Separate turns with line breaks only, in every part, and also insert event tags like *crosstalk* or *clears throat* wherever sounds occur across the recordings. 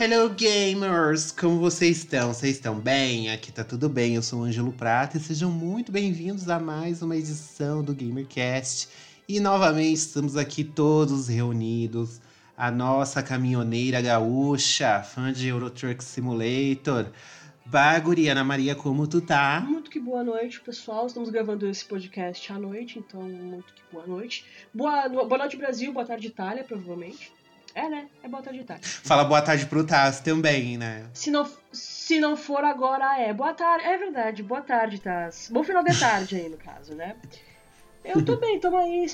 Hello gamers, como vocês estão? Vocês estão bem? Aqui tá tudo bem. Eu sou o Ângelo Prata e sejam muito bem-vindos a mais uma edição do GamerCast. E novamente estamos aqui todos reunidos. A nossa caminhoneira gaúcha, fã de Euro Truck Simulator. Baguri, Ana Maria, como tu tá?
Muito que boa noite, pessoal. Estamos gravando esse podcast à noite, então muito que boa noite. Boa, boa noite, Brasil. Boa tarde, Itália, provavelmente. É, né? É boa tarde, Itália.
Fala boa tarde pro Taz também, né?
Se não, se não for agora, é. Boa tarde. É verdade. Boa tarde, Taz. Bom final de tarde aí, no caso, né? Eu tô bem, tamo aí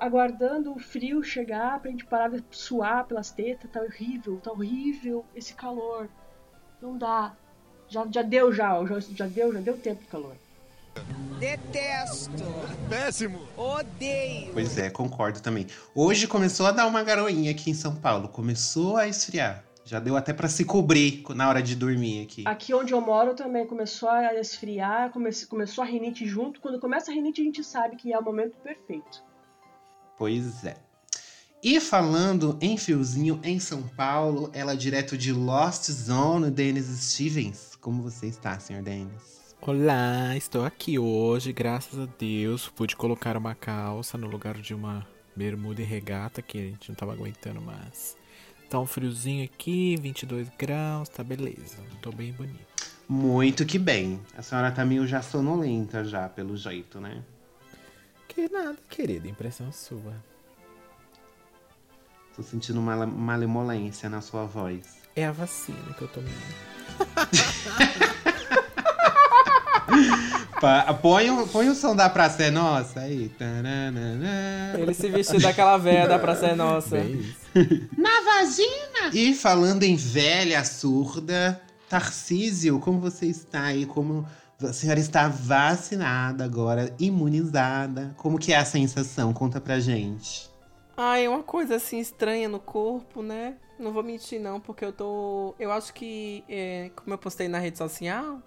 aguardando o frio chegar pra gente parar de suar pelas tetas. Tá horrível, tá horrível esse calor. Não dá. Já, já deu já, já, já deu, já deu tempo de calor.
Detesto.
Péssimo.
Odeio.
Pois é, concordo também. Hoje começou a dar uma garoinha aqui em São Paulo. Começou a esfriar. Já deu até para se cobrir na hora de dormir aqui.
Aqui onde eu moro também começou a esfriar, come começou a rinite junto. Quando começa a rinite, a gente sabe que é o momento perfeito.
Pois é. E falando em fiozinho em São Paulo, ela direto de Lost Zone, Dennis Stevens. Como você está, senhor Dennis?
Olá, estou aqui hoje, graças a Deus. Pude colocar uma calça no lugar de uma bermuda e regata que a gente não tava aguentando mais. Tá um friozinho aqui, 22 graus, tá beleza. Tô bem bonito.
Muito que bem. A senhora tá meio já sonolenta já, pelo jeito, né?
Que nada, querida, impressão sua.
Tô sentindo uma malemolência na sua voz.
É a vacina que eu tomei. *laughs*
põe, o, põe o som da Praça é Nossa aí.
Ele se vestiu daquela velha da Praça é Nossa.
Na vagina! E falando em velha surda, Tarcísio, como você está aí? Como a senhora está vacinada agora, imunizada? Como que é a sensação? Conta pra gente.
Ah, é uma coisa assim estranha no corpo, né? Não vou mentir não, porque eu tô... Eu acho que, é, como eu postei na rede social,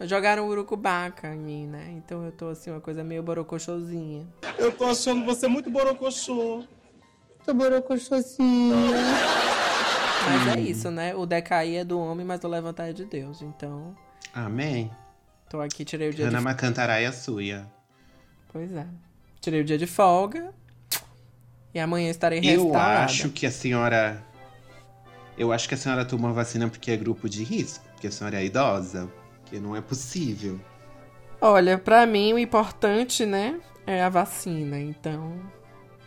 Jogaram urucubaca em mim, né? Então eu tô assim, uma coisa meio borocochosinha.
Eu tô achando você muito borocochô.
Tô borocochosinha.
Mas é isso, né? O decair é do homem, mas o levantar é de Deus. Então.
Amém.
Tô aqui, tirei o dia
Ana
de
Macantaraia suia.
Pois é. Tirei o dia de folga. E amanhã estarei restaurada.
Eu acho que a senhora. Eu acho que a senhora tomou a vacina porque é grupo de risco, porque a senhora é idosa. Porque não é possível.
Olha, para mim o importante, né, é a vacina. Então,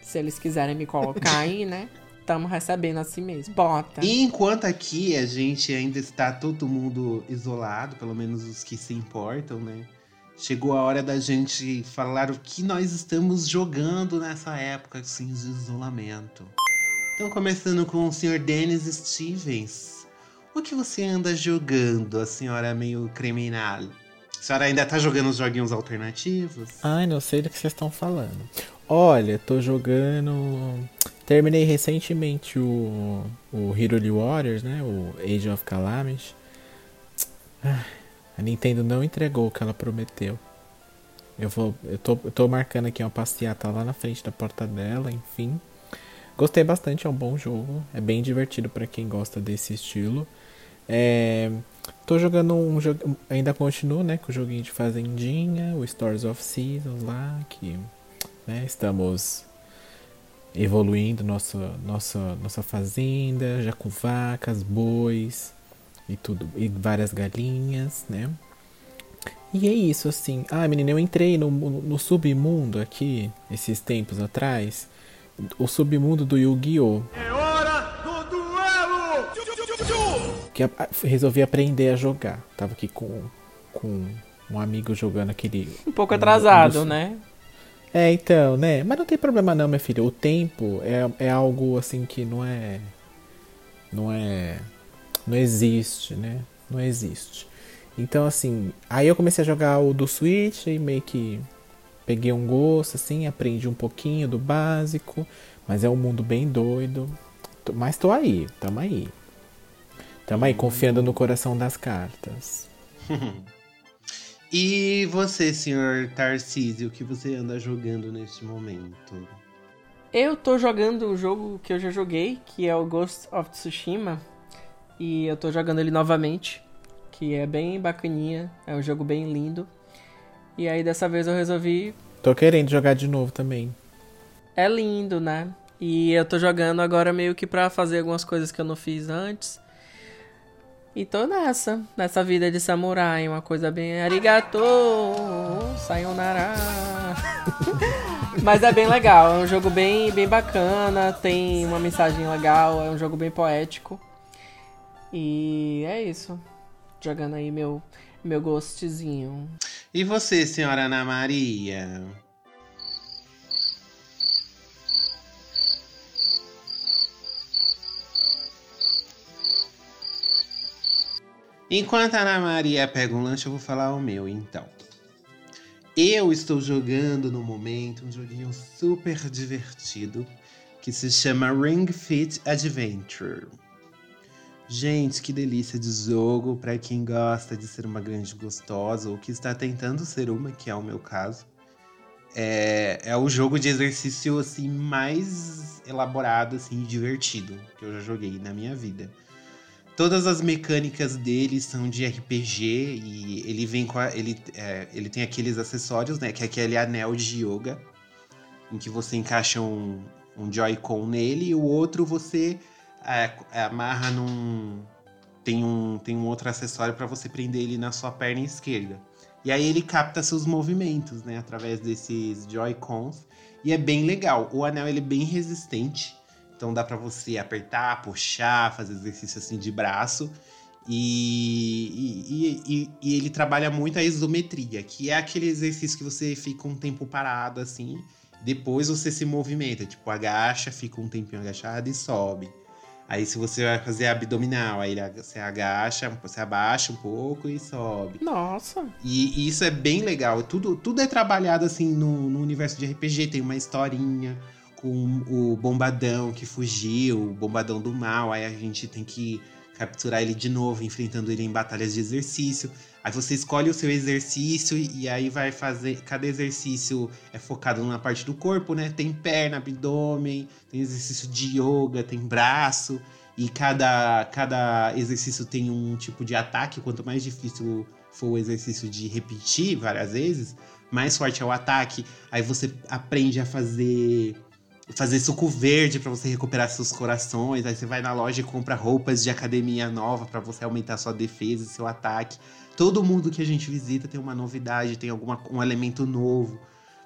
se eles quiserem me colocar *laughs* aí, né, estamos recebendo assim mesmo. Bota.
E enquanto aqui a gente ainda está todo mundo isolado, pelo menos os que se importam, né? Chegou a hora da gente falar o que nós estamos jogando nessa época assim, de isolamento. Então, começando com o Sr. Dennis Stevens. O que você anda jogando, a senhora meio criminal? A senhora ainda tá jogando os joguinhos alternativos?
Ai, não sei do que vocês estão falando. Olha, tô jogando. Terminei recentemente o, o Hero Warriors, né? O Age of Calamity. A Nintendo não entregou o que ela prometeu. Eu vou. Eu tô, eu tô marcando aqui uma passeata lá na frente da porta dela, enfim. Gostei bastante, é um bom jogo. É bem divertido para quem gosta desse estilo. É, tô jogando um jogo. Ainda continuo, né? Com o joguinho de Fazendinha, o Stories of Seasons lá, que né, estamos evoluindo nossa, nossa, nossa fazenda, já com vacas, bois e tudo, e várias galinhas, né? E é isso, assim. Ah, menina, eu entrei no, no submundo aqui, esses tempos atrás. O submundo do Yu-Gi-Oh!
É hora do!
Que resolvi aprender a jogar. Tava aqui com, com um amigo jogando aquele.
Um pouco atrasado, um, né?
É, então, né? Mas não tem problema não, minha filha. O tempo é, é algo assim que não é. Não é. Não existe, né? Não existe. Então, assim, aí eu comecei a jogar o do Switch e meio que peguei um gosto, assim, aprendi um pouquinho do básico, mas é um mundo bem doido. Mas tô aí, tamo aí. Tamo aí, confiando no coração das cartas. *laughs*
e você, senhor Tarcísio, o que você anda jogando neste momento?
Eu tô jogando um jogo que eu já joguei, que é o Ghost of Tsushima. E eu tô jogando ele novamente, que é bem bacaninha, é um jogo bem lindo. E aí dessa vez eu resolvi.
Tô querendo jogar de novo também.
É lindo, né? E eu tô jogando agora meio que pra fazer algumas coisas que eu não fiz antes. E tô nessa, nessa vida de samurai, uma coisa bem arigato, sayonara. Mas é bem legal, é um jogo bem, bem bacana, tem uma mensagem legal, é um jogo bem poético. E é isso. Jogando aí meu, meu gostzinho.
E você, senhora Ana Maria? Enquanto a Ana Maria pega um lanche, eu vou falar o meu, então. Eu estou jogando no momento um joguinho super divertido que se chama Ring Fit Adventure. Gente, que delícia de jogo para quem gosta de ser uma grande gostosa ou que está tentando ser uma, que é o meu caso. É, é o jogo de exercício assim mais elaborado assim, e divertido que eu já joguei na minha vida. Todas as mecânicas dele são de RPG e ele vem com a, ele, é, ele tem aqueles acessórios, né? Que é aquele anel de yoga, em que você encaixa um, um Joy-Con nele e o outro você é, é amarra num. Tem um, tem um outro acessório para você prender ele na sua perna esquerda. E aí ele capta seus movimentos, né? Através desses Joy-Cons. E é bem legal. O anel ele é bem resistente. Então dá para você apertar, puxar, fazer exercício assim de braço. E, e, e, e, ele trabalha muito a isometria, que é aquele exercício que você fica um tempo parado assim, depois você se movimenta, tipo agacha, fica um tempinho agachado e sobe. Aí se você vai fazer abdominal, aí você agacha, você abaixa um pouco e sobe.
Nossa!
E, e isso é bem legal. Tudo, tudo é trabalhado assim no, no universo de RPG, tem uma historinha com o bombadão que fugiu, o bombadão do mal, aí a gente tem que capturar ele de novo, enfrentando ele em batalhas de exercício. Aí você escolhe o seu exercício e aí vai fazer. Cada exercício é focado numa parte do corpo, né? Tem perna, abdômen, tem exercício de yoga, tem braço. E cada, cada exercício tem um tipo de ataque. Quanto mais difícil for o exercício de repetir várias vezes, mais forte é o ataque. Aí você aprende a fazer fazer suco verde para você recuperar seus corações. Aí você vai na loja e compra roupas de academia nova para você aumentar sua defesa e seu ataque. Todo mundo que a gente visita tem uma novidade, tem alguma, um elemento novo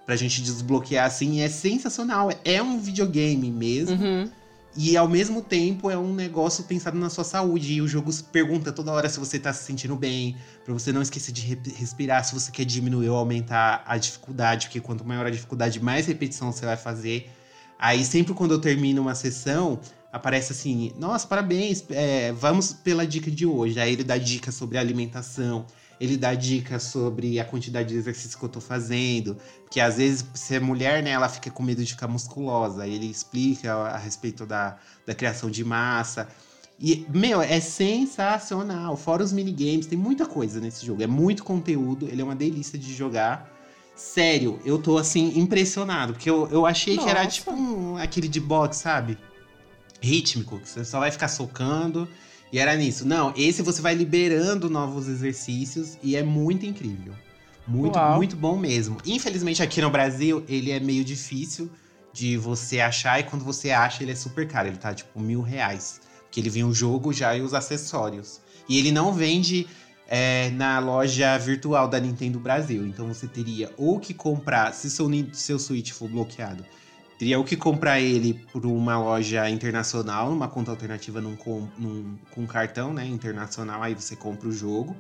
pra gente desbloquear assim. E é sensacional. É um videogame mesmo.
Uhum.
E ao mesmo tempo é um negócio pensado na sua saúde. E o jogo pergunta toda hora se você tá se sentindo bem, para você não esquecer de respirar, se você quer diminuir ou aumentar a dificuldade, porque quanto maior a dificuldade, mais repetição você vai fazer. Aí sempre quando eu termino uma sessão, aparece assim: nossa, parabéns, é, vamos pela dica de hoje. Aí ele dá dicas sobre alimentação, ele dá dicas sobre a quantidade de exercício que eu tô fazendo. Porque às vezes, se é mulher, né, ela fica com medo de ficar musculosa. Aí ele explica a, a respeito da, da criação de massa. E, meu, é sensacional. Fora os minigames, tem muita coisa nesse jogo. É muito conteúdo, ele é uma delícia de jogar. Sério, eu tô assim, impressionado. Porque eu, eu achei Nossa. que era tipo um, aquele de boxe, sabe? Rítmico, que você só vai ficar socando. E era nisso. Não, esse você vai liberando novos exercícios e é muito incrível. Muito, Uau. muito bom mesmo. Infelizmente, aqui no Brasil, ele é meio difícil de você achar. E quando você acha, ele é super caro. Ele tá tipo mil reais. Porque ele vem o jogo já e os acessórios. E ele não vende é, na loja virtual da Nintendo Brasil. Então você teria ou que comprar, se seu, seu Switch for bloqueado, teria ou que comprar ele por uma loja internacional, numa conta alternativa num, num, com cartão né, internacional, aí você compra o jogo.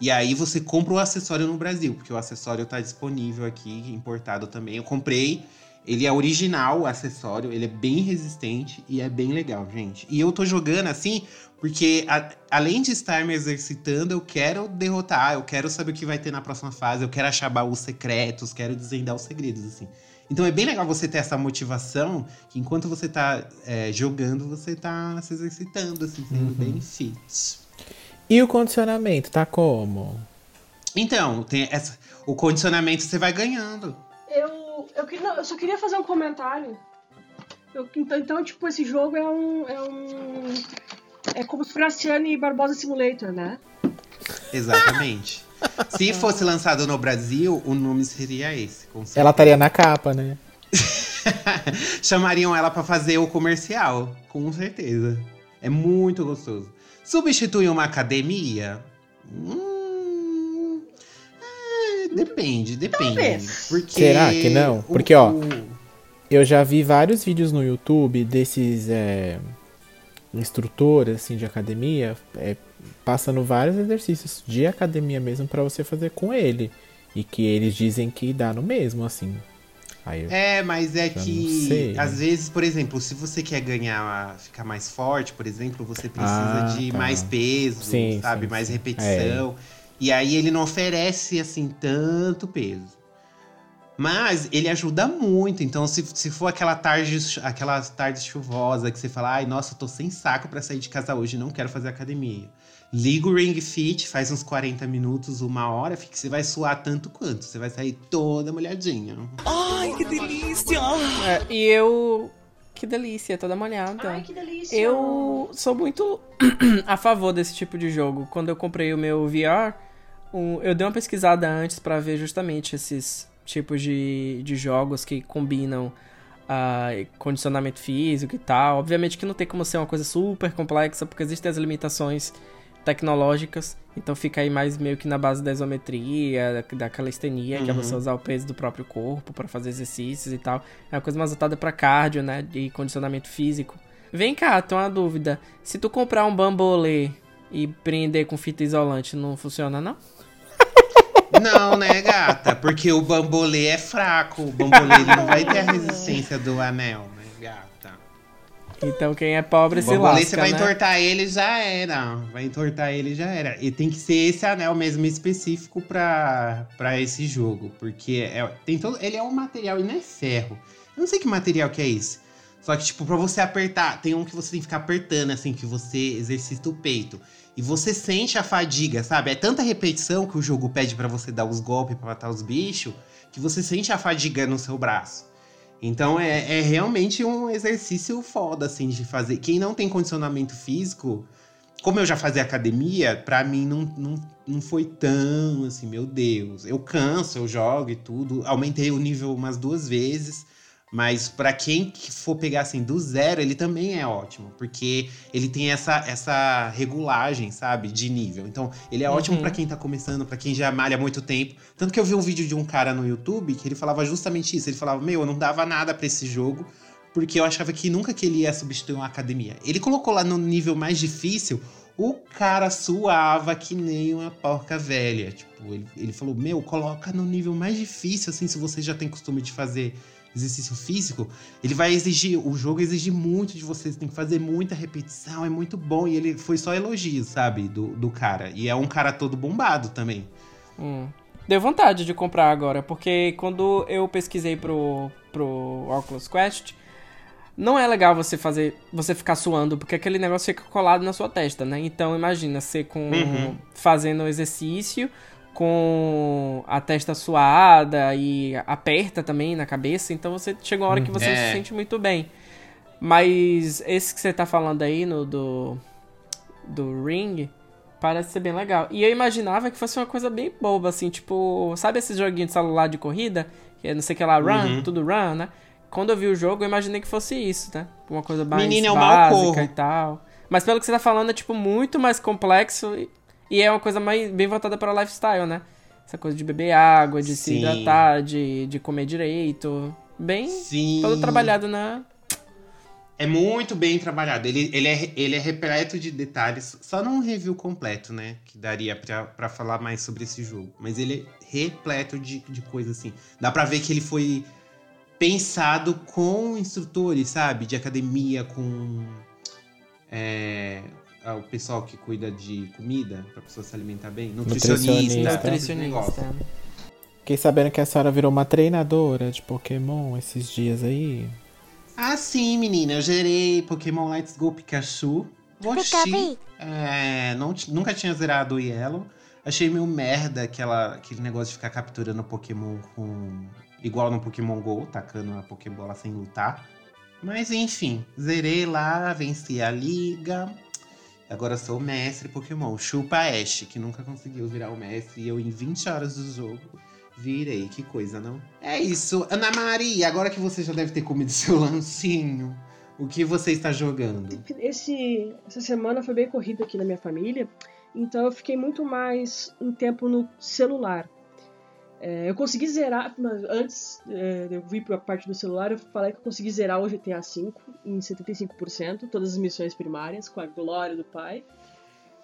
E aí você compra o acessório no Brasil, porque o acessório está disponível aqui, importado também. Eu comprei Ele é original, o acessório, ele é bem resistente e é bem legal, gente. E eu tô jogando assim porque, a- além de estar me exercitando, eu quero derrotar, eu quero saber o que vai ter na próxima fase, eu quero achar baús secretos, quero desvendar os segredos, assim. Então é bem legal você ter essa motivação, que enquanto você tá é, jogando, você tá se exercitando, assim, sendo bem fit.
E o condicionamento, tá como?
Então, tem essa, o condicionamento você vai ganhando.
Eu, eu, queria- não, eu só queria fazer um comentário. Eu- então, então, tipo, esse jogo é um. É, um, é como se fosse Anne Barbosa Simulator, né?
Exatamente. *laughs* Se fosse lançado no Brasil, o nome seria esse.
Ela estaria na capa, né? *laughs*
Chamariam ela pra fazer o comercial, com certeza. É muito gostoso. Substitui uma academia? Hum, depende, depende.
Talvez.
Porque
Será que não? Porque, ó,
o-
Eu já vi vários vídeos no YouTube desses é, instrutores assim, de academia é, passando vários exercícios de academia mesmo pra você fazer com ele. E que eles dizem que dá no mesmo, assim.
É, mas é que
sei.
às vezes, por exemplo, se você quer ganhar, ficar mais forte, por exemplo, você precisa
Ah,
de
tá.
mais peso,
Sim,
sabe?
sim,
mais
sim. É.
E aí ele não oferece assim tanto peso. Mas ele ajuda muito. Então, se, se for aquela tarde, aquela tarde chuvosa que você fala, ai, nossa, eu tô sem saco pra sair de casa hoje, não quero fazer academia. Liga o Ring Fit, faz uns 40 minutos, uma hora, fica, você vai suar tanto quanto. Você vai sair toda molhadinha.
É, e eu. Que delícia, toda molhada.
Ai, que delícia!
Eu sou muito *clears throat* a favor desse tipo de jogo. Quando eu comprei o meu VR, eu dei uma pesquisada antes pra ver justamente esses tipos de, de jogos que combinam ah, condicionamento físico e tal. Obviamente que não tem como ser uma coisa super complexa, porque existem as limitações tecnológicas. Então fica aí mais meio que na base da isometria, da, da calistenia, que é você usar o peso do próprio corpo pra fazer exercícios e tal. É uma coisa mais voltada pra cardio, né? E condicionamento físico. Vem cá, tem uma dúvida. Se tu comprar um bambolê e prender com fita isolante, não funciona, não?
Não, né, gata? Porque o bambolê é fraco. O bambolê ele não vai ter a *laughs* resistência do anel, né, gata?
Então quem é pobre se lasca,
você vai
né?
entortar ele já era. Vai entortar ele já era. E tem que ser esse anel mesmo específico pra, pra esse jogo. Porque é, tem todo, ele é um material e não é ferro. Eu não sei que material que é esse. Só que, tipo, pra você apertar, tem um que você tem que ficar apertando, assim, que você exercita o peito. E você sente a fadiga, sabe? É tanta repetição que o jogo pede pra você dar os golpes pra matar os bichos, que você sente a fadiga no seu braço. Então é, é realmente um exercício foda, assim, de fazer. Quem não tem condicionamento físico, como eu já fazia academia, pra mim não, não, não foi tão assim, meu Deus. Eu canso, eu jogo e tudo. Aumentei o nível umas duas vezes. Mas pra quem que for pegar assim do zero, ele também é ótimo, porque ele tem essa, essa regulagem, sabe, de nível. Então, ele é ótimo
Uhum.
pra quem tá começando, pra quem já malha há muito tempo. Tanto que eu vi um vídeo de um cara no YouTube que ele falava justamente isso. Ele falava: "Meu, eu não dava nada pra esse jogo, porque eu achava que nunca que ele ia substituir uma academia". Ele colocou lá no nível mais difícil, o cara suava que nem uma porca velha. Tipo, ele, ele falou: Meu, coloca no nível mais difícil, assim, se você já tem costume de fazer exercício físico. Ele vai exigir, o jogo exige muito de você, você tem que fazer muita repetição, é muito bom. E ele foi só elogio, sabe, do, do cara. E é um cara todo bombado também.
Hum. Deu vontade de comprar agora, porque quando eu pesquisei pro, pro Oculus Quest, não é legal você fazer, você ficar suando, porque aquele negócio fica colado na sua testa, né? Então imagina você com
Uhum.
fazendo exercício com a testa suada e aperta também na cabeça, então você chega uma hora que você
É.
se sente muito bem. Mas esse que você tá falando aí no do do Ring parece ser bem legal. E eu imaginava que fosse uma coisa bem boba, assim, tipo, sabe esses joguinhos de celular de corrida? Que é não sei o que lá, run,
Uhum.
tudo run, né? Quando eu vi o jogo, eu imaginei que fosse isso, né? Uma coisa mais
Menina, mal
básica e tal. Mas pelo que você tá falando, é tipo muito mais complexo e, e é uma coisa mais bem voltada para lifestyle, né? Essa coisa de beber água, de se
Sim.
hidratar, de, de comer direito. Bem
Sim.
todo trabalhado na.
É muito bem trabalhado. Ele, ele, é, ele é repleto de detalhes. Só não um review completo, né? Que daria pra, pra falar mais sobre esse jogo. Mas ele é repleto de, de coisa assim. Dá pra ver que ele foi pensado com instrutores, sabe? De academia, com é, o pessoal que cuida de comida, pra pessoa se alimentar bem. Nutricionista.
Nutricionista.
Nutricionista.
Fiquei sabendo que a senhora virou uma treinadora de Pokémon esses dias aí.
Ah, sim, menina. Eu gerei Pokémon Let's Go Pikachu. Oxi. É, não, nunca tinha zerado o Yellow. Achei meio merda aquela, aquele negócio de ficar capturando Pokémon com. Igual no Pokémon GO, tacando a Pokébola sem lutar. Mas enfim, zerei lá, venci a liga. Agora sou o mestre Pokémon. Chupa Ash, que nunca conseguiu virar o mestre. E eu, em 20 horas do jogo, virei. Que coisa, não? É isso. Ana Maria, agora que você já deve ter comido *laughs* seu lancinho, o que você está jogando?
Esse, essa semana foi bem corrida aqui na minha família, então eu fiquei muito mais um tempo no celular. É, eu consegui zerar, mas antes é, de eu vir para a parte do celular, eu falei que eu consegui zerar o GTA V em 75%, todas as missões primárias, com a glória do pai.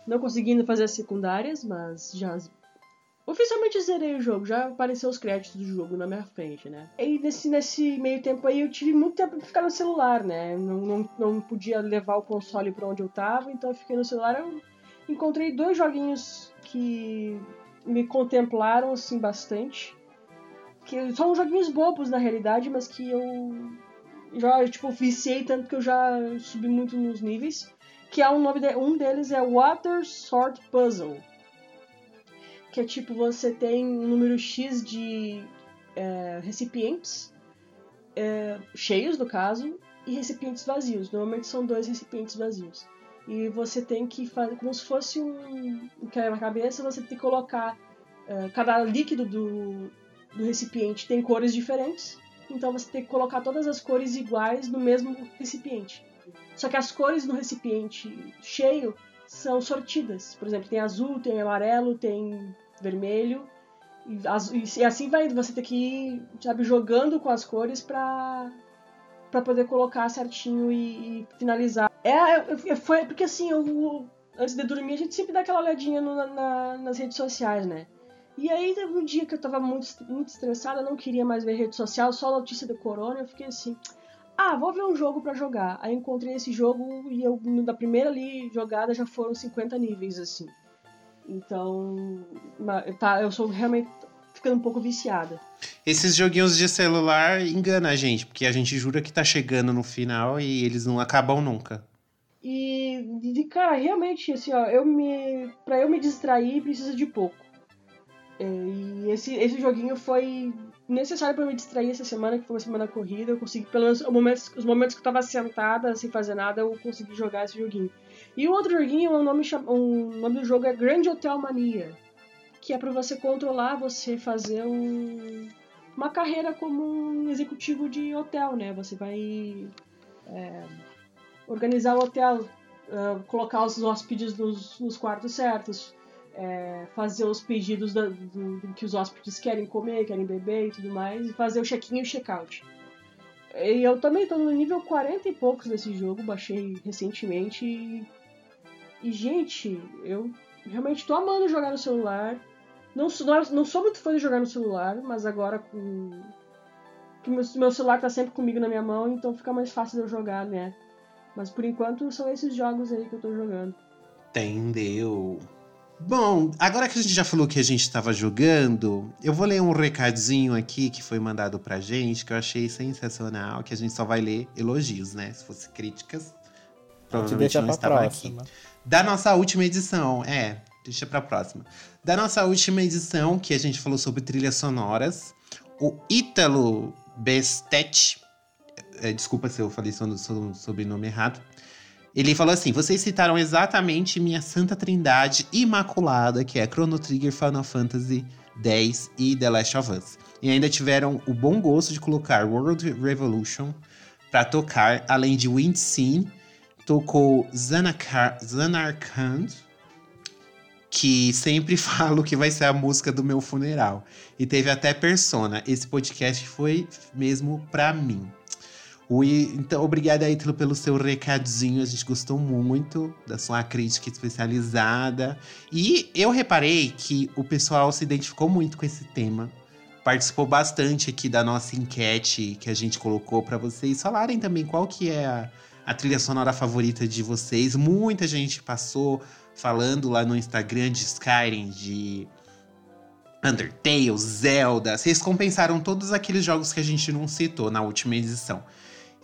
Não consegui ainda fazer as secundárias, mas já oficialmente zerei o jogo, já apareceu os créditos do jogo na minha frente, né? E nesse, nesse meio tempo aí eu tive muito tempo pra ficar no celular, né? Não, não, não podia levar o console pra onde eu tava, então eu fiquei no celular. Eu encontrei dois joguinhos que me contemplaram, assim, bastante. Que são joguinhos bobos na realidade, mas que eu já, tipo, viciei tanto que eu já subi muito nos níveis. Que é um nome de, um deles é Water Sort Puzzle que é tipo você tem um número X de é, recipientes é, cheios, no caso, e recipientes vazios. Normalmente são dois recipientes vazios. E você tem que fazer como se fosse um, um quebra-cabeça, você tem que colocar é, cada líquido do, do recipiente tem cores diferentes. Então você tem que colocar todas as cores iguais no mesmo recipiente. Só que as cores no recipiente cheio são sortidas. Por exemplo, tem azul, tem amarelo, tem vermelho. E, assim vai, você tem que ir, sabe, jogando com as cores pra, pra poder colocar certinho e, e finalizar. É, foi porque assim, eu, antes de dormir, a gente sempre dá aquela olhadinha no- na- nas redes sociais, né? E aí teve um dia que eu tava muito, muito estressada, não queria mais ver rede social, só notícia do corona, eu fiquei assim, ah, vou ver um jogo pra jogar. Aí encontrei esse jogo e eu, na primeira ali jogada já foram 50 níveis, assim. Então, tá, eu sou realmente ficando um pouco viciada.
Esses joguinhos de celular enganam a gente, porque a gente jura que tá chegando no final e eles não acabam nunca.
E, de- cara, realmente, assim, ó, eu me. Pra eu me distrair, precisa de pouco. É, E esse, esse joguinho foi necessário pra me distrair essa semana, que foi uma semana corrida. Eu consegui, pelo menos, os momentos, os momentos que eu tava sentada, sem fazer nada, eu consegui jogar esse joguinho. E o outro joguinho, o nome, o nome do jogo é Grand Hotel Mania. Que é pra você controlar, você fazer um, uma carreira como um executivo de hotel, né? Você vai é, organizar o hotel, ah, colocar os hóspedes nos, nos quartos certos, é, fazer os pedidos da- do, do que os hóspedes querem comer, querem beber e tudo mais, e fazer o check-in e o check-out. E eu também tô no nível 40 e poucos desse jogo, baixei recentemente. E, e, gente, eu realmente tô amando jogar no celular. Não sou, não, não sou muito fã de jogar no celular, mas agora com. que meu, meu celular tá sempre comigo na minha mão, então fica mais fácil de eu jogar, né? Mas por enquanto são esses jogos aí que eu tô jogando.
Entendeu? Bom, agora que a gente já falou que a gente estava jogando, eu vou ler um recadinho aqui que foi mandado pra gente, que eu achei sensacional, que a gente só vai ler elogios, né? Se fosse críticas,
Te
provavelmente
deixa
não
pra
estava aqui.
próxima.
Da nossa última edição, é, deixa pra próxima. Da nossa última edição, que a gente falou sobre trilhas sonoras, o Ítalo Bestet, é, desculpa se eu falei o sobrenome errado, ele falou assim: vocês citaram exatamente minha santa trindade imaculada, que é Chrono Trigger, Final Fantasy X e The Last of Us. E ainda tiveram o bom gosto de colocar World Revolution pra tocar, além de Wind Scene, tocou Zanarkand, Zanarkand, que sempre *laughs* falo que vai ser a música do meu funeral. E teve até Persona. Esse podcast foi mesmo pra mim. O I- então, obrigada, Ítalo, pelo seu recadinho. A gente gostou muito da sua crítica especializada. E eu reparei que o pessoal se identificou muito com esse tema participou bastante aqui da nossa enquete que a gente colocou para vocês falarem também qual que é a, a trilha sonora favorita de vocês. Muita gente passou falando lá no Instagram de Skyrim, de Undertale, Zelda. Vocês compensaram todos aqueles jogos que a gente não citou na última edição.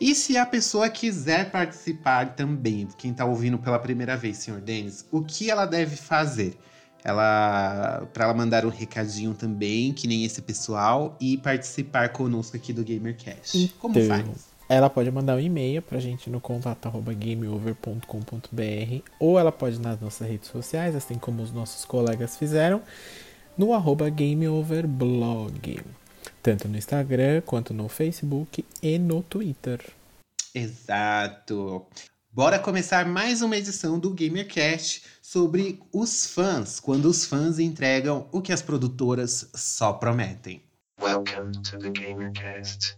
E se a pessoa quiser participar também, quem está ouvindo pela primeira vez, senhor Denis, o que ela deve fazer? Ela para ela mandar um recadinho também, que nem esse pessoal, e participar conosco aqui do GamerCast.
Então,
Como faz?
Ela pode mandar um e-mail pra gente no contato arroba gameover.com.br ou ela pode ir nas nossas redes sociais, assim como os nossos colegas fizeram, no arroba gameoverblog. Tanto no Instagram, quanto no Facebook e no Twitter.
Exato. Bora começar mais uma edição do GamerCast sobre os fãs, quando os fãs entregam o que as produtoras só prometem.
Welcome to the GamerCast.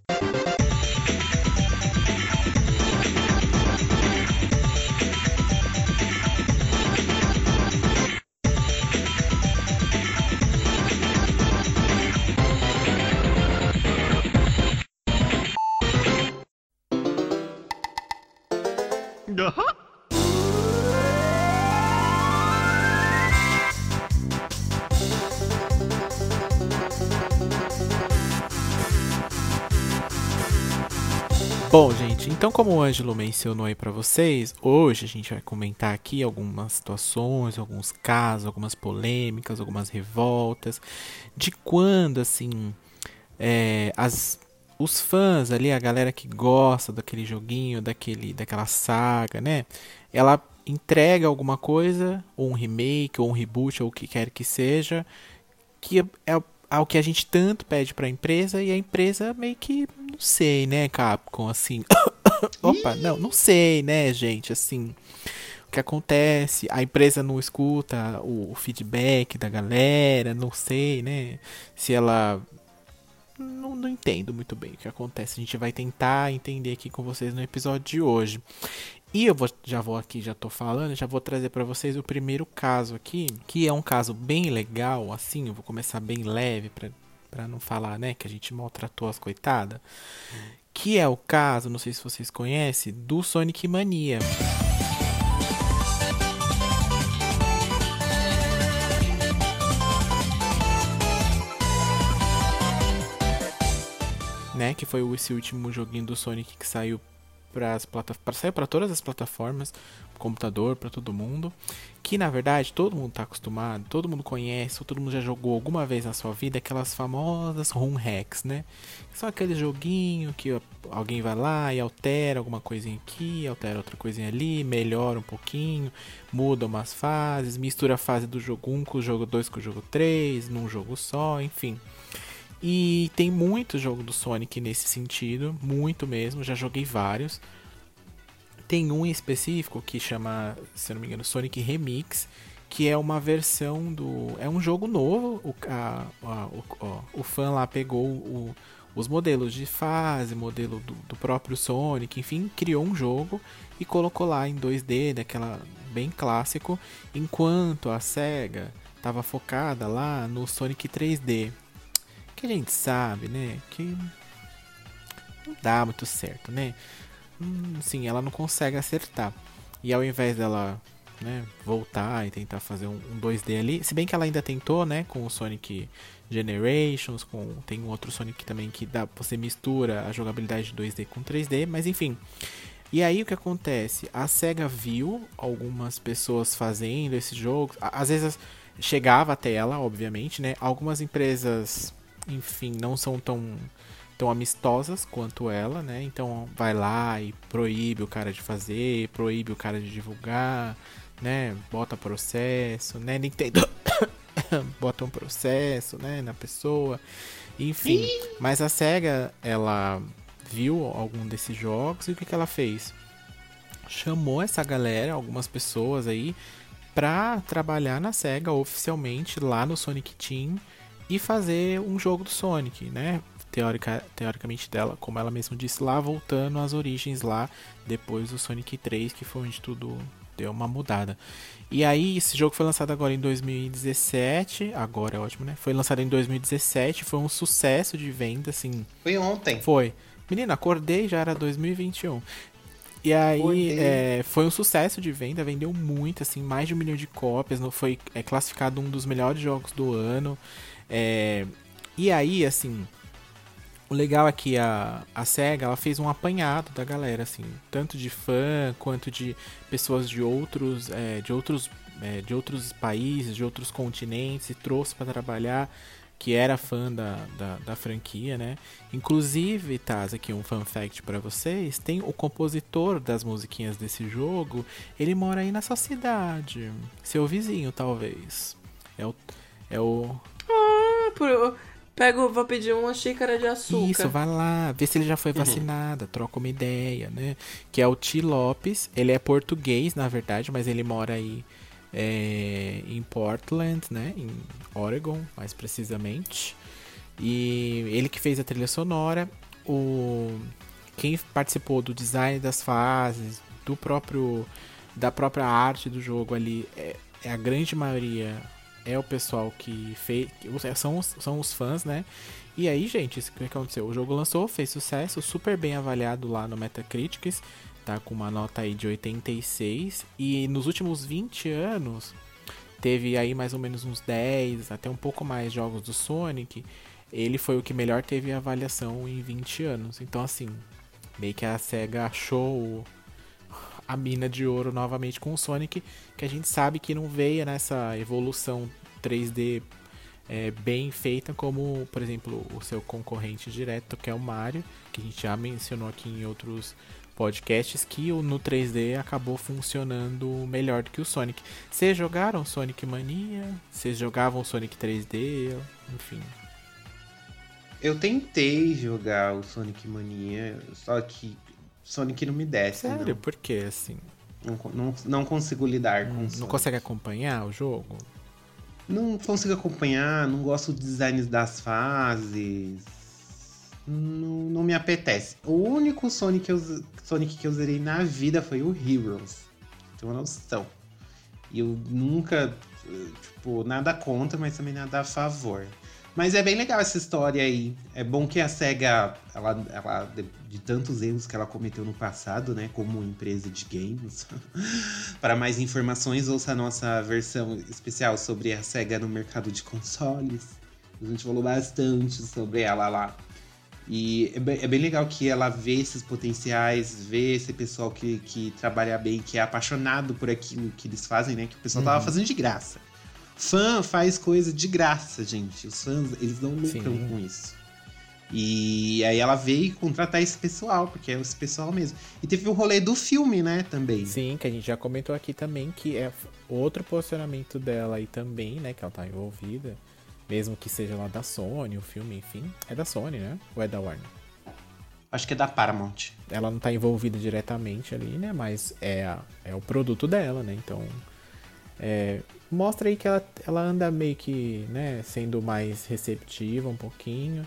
Então como o Ângelo mencionou aí pra vocês, hoje a gente vai comentar aqui algumas situações, alguns casos, algumas polêmicas, algumas revoltas, de quando, assim, é, as, os fãs ali, a galera que gosta daquele joguinho, daquele, daquela saga, né, ela entrega alguma coisa, ou um remake, ou um reboot, ou o que quer que seja, que é ao que a gente tanto pede para a empresa e a empresa meio que não sei, né, Capcom, assim. *coughs* *coughs* Opa, não, não sei, né, gente, assim. O que acontece? A empresa não escuta o, o feedback da galera, não sei, né? Se ela não, não, entendo muito bem o que acontece. A gente vai tentar entender aqui com vocês no episódio de hoje. E eu vou, já vou aqui, já tô falando, já vou trazer para vocês o primeiro caso aqui, que é um caso bem legal, assim, eu vou começar bem leve para não falar, né, que a gente maltratou as coitadas. Que é o caso, não sei se vocês conhecem, do Sonic Mania. Né, que foi esse último joguinho do Sonic que saiu para saiu para todas as plataformas, computador, para todo mundo, que na verdade todo mundo está acostumado, todo mundo conhece, ou todo mundo já jogou alguma vez na sua vida aquelas famosas ROM hacks, né? São aquele joguinho que alguém vai lá e altera alguma coisinha aqui, altera outra coisinha ali, melhora um pouquinho, muda umas fases, mistura a fase do jogo 1 com o jogo 2 com o jogo 3, num jogo só, enfim. E tem muito jogo do Sonic nesse sentido, muito mesmo, já joguei vários. Tem um em específico que chama, se não me engano, Sonic Remix, que é uma versão do. É um jogo novo. O, a, a, o, o fã lá pegou o, os modelos de fase, modelo do, do, próprio Sonic, enfim, criou um jogo e colocou lá em 2D, daquela bem clássico, enquanto a SEGA estava focada lá no Sonic 3D que a gente sabe, né, que não dá muito certo, né? Hum, sim, ela não consegue acertar. E ao invés dela, né, voltar e tentar fazer um, um 2D ali, se bem que ela ainda tentou, né, com o Sonic Generations, com tem um outro Sonic também que dá, você mistura a jogabilidade de 2D com 3D, mas enfim. E aí o que acontece? A Sega viu algumas pessoas fazendo esse jogo, às vezes chegava até ela, obviamente, né? Algumas empresas enfim, não são tão, tão amistosas quanto ela, né? Então vai lá e proíbe o cara de fazer, proíbe o cara de divulgar, né? Bota processo, né? Nintendo *coughs* bota um processo, né, na pessoa. Enfim, mas a SEGA, ela viu algum desses jogos e o que, que ela fez? Chamou essa galera, algumas pessoas aí, pra trabalhar na SEGA oficialmente lá no Sonic Team e fazer um jogo do Sonic, né? Teórica, teoricamente dela, como ela mesma disse lá, voltando às origens lá, depois do Sonic 3, que foi onde tudo deu uma mudada. E aí, esse jogo foi lançado agora em 2017. Agora é ótimo, né? Foi lançado em 2017. Foi um sucesso de venda, assim.
Foi ontem.
Foi. Menina, acordei, já era 2021. E aí, é, foi um sucesso de venda, vendeu muito, assim, mais de um milhão de cópias. Não foi é, classificado um dos melhores jogos do ano. É, e aí, assim, o legal é que a, a SEGA ela fez um apanhado da galera, assim, tanto de fã quanto de pessoas de outros, é, de outros, é, de outros países, de outros continentes, e trouxe para trabalhar que era fã da, da, da franquia, né? Inclusive, Taz, aqui um fun fact para vocês, tem o compositor das musiquinhas desse jogo, ele mora aí na sua cidade, seu vizinho, talvez. É o... É o
Ah, por- Pego, vou pedir uma xícara de açúcar.
Isso, vai lá, vê se ele já foi vacinado, troca uma ideia, né? Que é o Ti Lopes, ele é português, na verdade, mas ele mora aí é, em Portland, né? Em Oregon, mais precisamente. E ele que fez a trilha sonora, o quem participou do design das fases, do próprio da própria arte do jogo ali, é, é a grande maioria é o pessoal que fez, são os, são os fãs, né? E aí, gente, isso que aconteceu? O jogo lançou, fez sucesso, super bem avaliado lá no Metacritics, tá com uma nota aí de 86. E nos últimos 20 anos, teve aí mais ou menos uns 10, até um pouco mais jogos do Sonic. Ele foi o que melhor teve avaliação em 20 anos. Então, assim, meio que a SEGA achou o- a mina de ouro novamente com o Sonic, que a gente sabe que não veio nessa evolução 3D é, bem feita como, por exemplo, o seu concorrente direto, que é o Mario, que a gente já mencionou aqui em outros podcasts, que no 3D acabou funcionando melhor do que o Sonic. Vocês jogaram Sonic Mania? Vocês jogavam Sonic 3D? Enfim.
Eu tentei jogar o Sonic Mania, só que Sonic não me desce.
Sério? Por que assim?
Não, não, não, não consigo lidar com
Não
Sonic.
consegue acompanhar o jogo?
Não consigo acompanhar, não gosto dos designs das fases. Não, não me apetece. O único Sonic que, eu, Sonic que eu zerei na vida foi o Heroes. Tem uma noção. E eu nunca, tipo, nada contra, mas também nada a favor. Mas é bem legal essa história aí. É bom que a SEGA, ela, ela de, tantos erros que ela cometeu no passado, né, como empresa de games. *laughs* Para mais informações, ouça a nossa versão especial sobre a SEGA no mercado de consoles. A gente falou bastante sobre ela lá. E é bem, é bem legal que ela vê esses potenciais, vê esse pessoal que, que trabalha bem, que é apaixonado por aquilo que eles fazem, né? Que o pessoal tava fazendo de graça. Fã faz coisa de graça, gente. Os fãs, eles não lucram
Sim.
com isso. E aí ela veio contratar esse pessoal, porque é esse pessoal mesmo. E teve o rolê do filme, né, também.
Sim, que a gente já comentou aqui também, que é outro posicionamento dela aí também, né? Que ela tá envolvida. Mesmo que seja lá da Sony, o filme, enfim. É da Sony, né? Ou é da Warner?
Acho que é da Paramount.
Ela não tá envolvida diretamente ali, né? Mas é, a- é o produto dela, né? Então. é, mostra aí que ela, ela anda meio que, né? Sendo mais receptiva um pouquinho.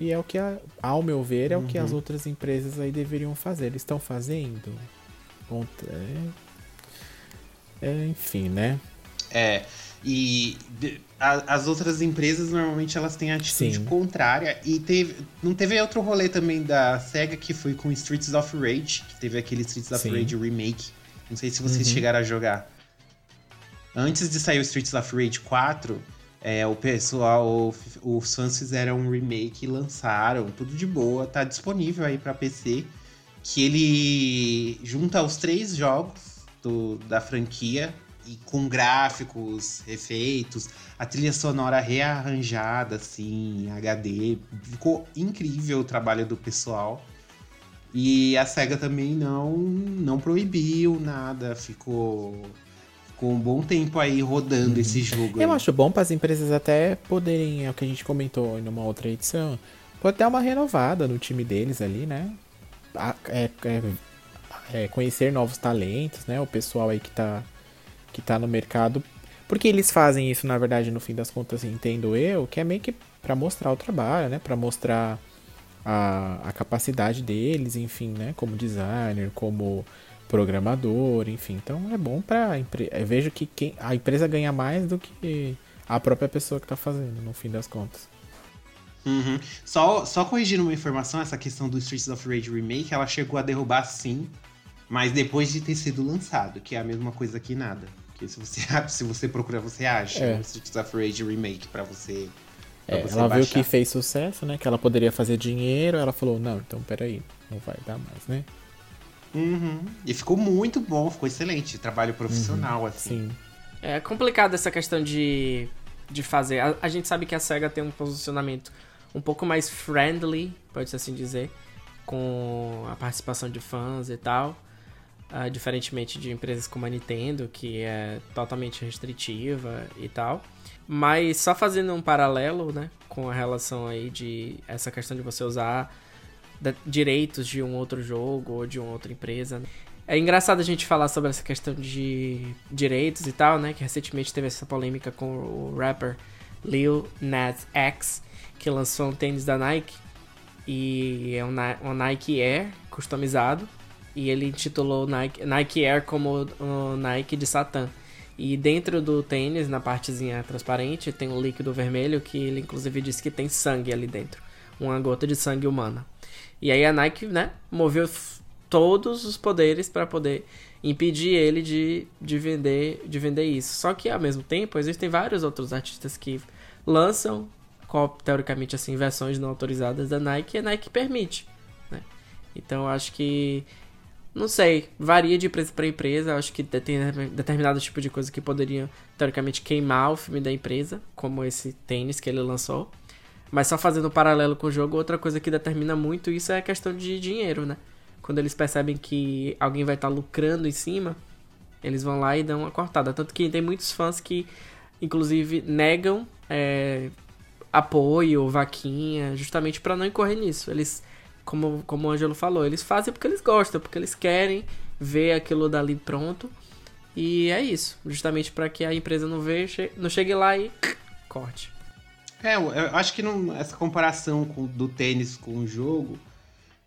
E é o que, a- ao meu ver, é o que as outras empresas aí deveriam fazer. Eles estão fazendo. É- é, enfim, né?
É. E a- as outras empresas normalmente elas têm atitude
Sim.
contrária. E teve. Não teve outro rolê também da SEGA que foi com Streets of Rage, que teve aquele Streets of
Sim.
Rage Remake. Não sei se vocês
Uhum.
chegaram a jogar. Antes de sair o Streets of Rage 4, é, o pessoal, os fãs fizeram um remake lançaram, tudo de boa, tá disponível aí pra PC. Que ele junta os três jogos do- da franquia e com gráficos refeitos, a trilha sonora rearranjada, assim, em HD. Ficou incrível o trabalho do pessoal. E a SEGA também não, não proibiu nada, ficou, ficou um bom tempo aí rodando esse jogo.
Eu
aí.
acho bom para as empresas até poderem, é o que a gente comentou em uma outra edição, pode dar uma renovada no time deles ali, né? É, é- é conhecer novos talentos, né? O pessoal aí que tá, que tá no mercado. Porque eles fazem isso, na verdade, no fim das contas, entendo eu, que é meio que para mostrar o trabalho, né? Para mostrar a, a capacidade deles, enfim, né? Como designer, como programador, enfim. Então é bom para eu vejo que quem, a empresa ganha mais do que a própria pessoa que tá fazendo, no fim das contas.
Uhum. Só, só corrigindo uma informação, essa questão do Streets of Rage Remake, ela chegou a derrubar sim, mas depois de ter sido lançado, que é a mesma coisa que nada. Porque se você, *laughs* se você procurar, você acha
É.
o Streets of Rage Remake pra você. pra
É,
você
ela viu
baixar.
que fez sucesso, né? Que ela poderia fazer dinheiro, ela falou, não, então peraí, não vai dar mais, né?
Uhum. E ficou muito bom, ficou excelente. Trabalho profissional, assim.
Sim.
É complicado essa questão de, de fazer. A, a gente sabe que a SEGA tem um posicionamento um pouco mais friendly, pode-se assim dizer, com a participação de fãs e tal. ah, diferentemente de empresas como a Nintendo, que é totalmente restritiva e tal. Mas só fazendo um paralelo, né, com a relação aí de essa questão de você usar direitos de um outro jogo ou de uma outra empresa. É engraçado a gente falar sobre essa questão de direitos e tal, né? Que recentemente teve essa polêmica com o rapper Lil Nas X, que lançou um tênis da Nike. E é um, um Nike Air customizado. E ele intitulou Nike, Nike Air como o Nike de Satã. E dentro do tênis, na partezinha transparente, tem um líquido vermelho que ele inclusive disse que tem sangue ali dentro. Uma gota de sangue humana. E aí a Nike, né, moveu todos os poderes para poder impedir ele de, de, vender, de vender isso. Só que ao mesmo tempo, existem vários outros artistas que lançam, teoricamente assim, versões não autorizadas da Nike e a Nike permite. Né? Então acho que. Não sei, varia de empresa para empresa. Acho que tem determinado tipo de coisa que poderiam, teoricamente, queimar o filme da empresa, como esse tênis que ele lançou. Mas só fazendo um paralelo com o jogo, outra coisa que determina muito isso é a questão de dinheiro, né? Quando eles percebem que alguém vai estar lucrando em cima, eles vão lá e dão uma cortada. Tanto que tem muitos fãs que, inclusive, negam é, apoio, vaquinha, justamente para não incorrer nisso. Eles, como, como o Ângelo falou, eles fazem porque eles gostam, porque eles querem ver aquilo dali pronto. E é isso, justamente para que a empresa não, veja, não chegue lá e corte.
É, eu, acho que não- essa comparação com- do tênis com o jogo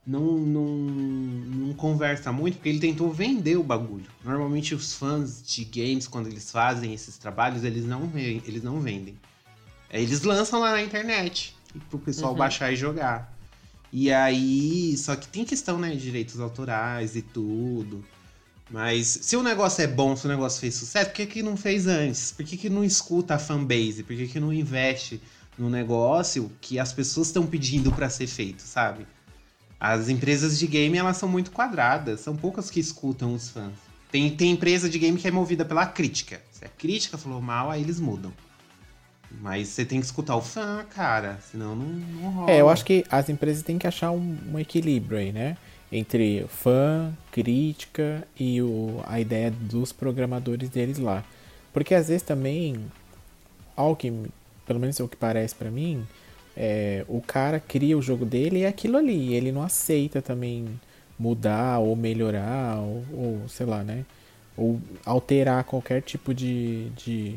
não, não, não conversa muito, porque ele tentou vender o bagulho. Normalmente os fãs de games, quando eles fazem esses trabalhos, eles não, eles não vendem. É, Eles lançam lá na internet pro pessoal
Uhum.
baixar e jogar. E aí, só que tem questão, né, de direitos autorais e tudo. Mas se o negócio é bom, se o negócio fez sucesso, por que, que não fez antes? Por que, que não escuta a fanbase? Por que, que não investe no negócio que as pessoas estão pedindo pra ser feito, sabe? As empresas de game, elas são muito quadradas, são poucas que escutam os fãs. Tem, tem empresa de game que é movida pela crítica. Se a crítica falou mal, aí eles mudam. Mas você tem que escutar o fã, cara, senão não, não rola.
É, eu acho que as empresas têm que achar um, um equilíbrio aí, né? Entre fã, crítica e o, a ideia dos programadores deles lá. Porque às vezes também, ao que, pelo menos é o que parece pra mim, é, o cara cria o jogo dele e é aquilo ali. Ele não aceita também mudar ou melhorar ou, ou sei lá, né? Ou alterar qualquer tipo de, de,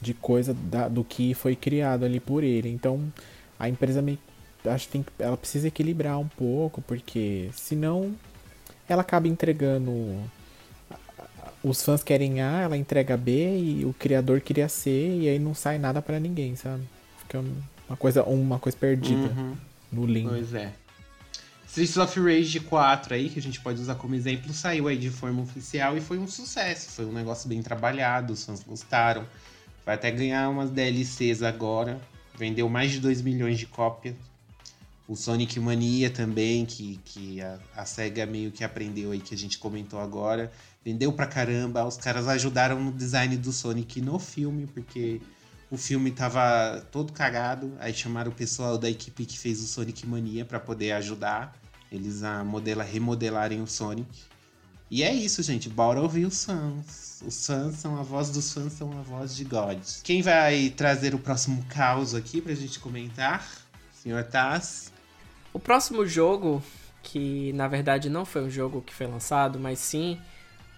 de coisa da- do que foi criado ali por ele. Então a empresa meio acho que tem, ela precisa equilibrar um pouco, porque senão ela acaba entregando. Os fãs querem A, ela entrega B e o criador queria C e aí não sai nada pra ninguém, sabe? Fica uma coisa, uma coisa perdida
Uhum.
no limbo.
Pois é. Streets of Rage 4 aí, que a gente pode usar como exemplo, saiu aí de forma oficial e foi um sucesso. Foi um negócio bem trabalhado, os fãs gostaram. Vai até ganhar umas DLCs agora. Vendeu mais de 2 milhões de cópias. O Sonic Mania também, que, que a, a SEGA meio que aprendeu aí, que a gente comentou agora. Vendeu pra caramba. Os caras ajudaram no design do Sonic no filme, porque o filme tava todo cagado. Aí chamaram o pessoal da equipe que fez o Sonic Mania pra poder ajudar eles a modela, remodelarem o Sonic. E é isso, gente. Bora ouvir os fãs. Os fãs são a voz dos fãs, são a voz de God. Quem vai trazer o próximo caos aqui pra gente comentar? Senhor Taz.
O próximo jogo, que na verdade não foi um jogo que foi lançado, mas sim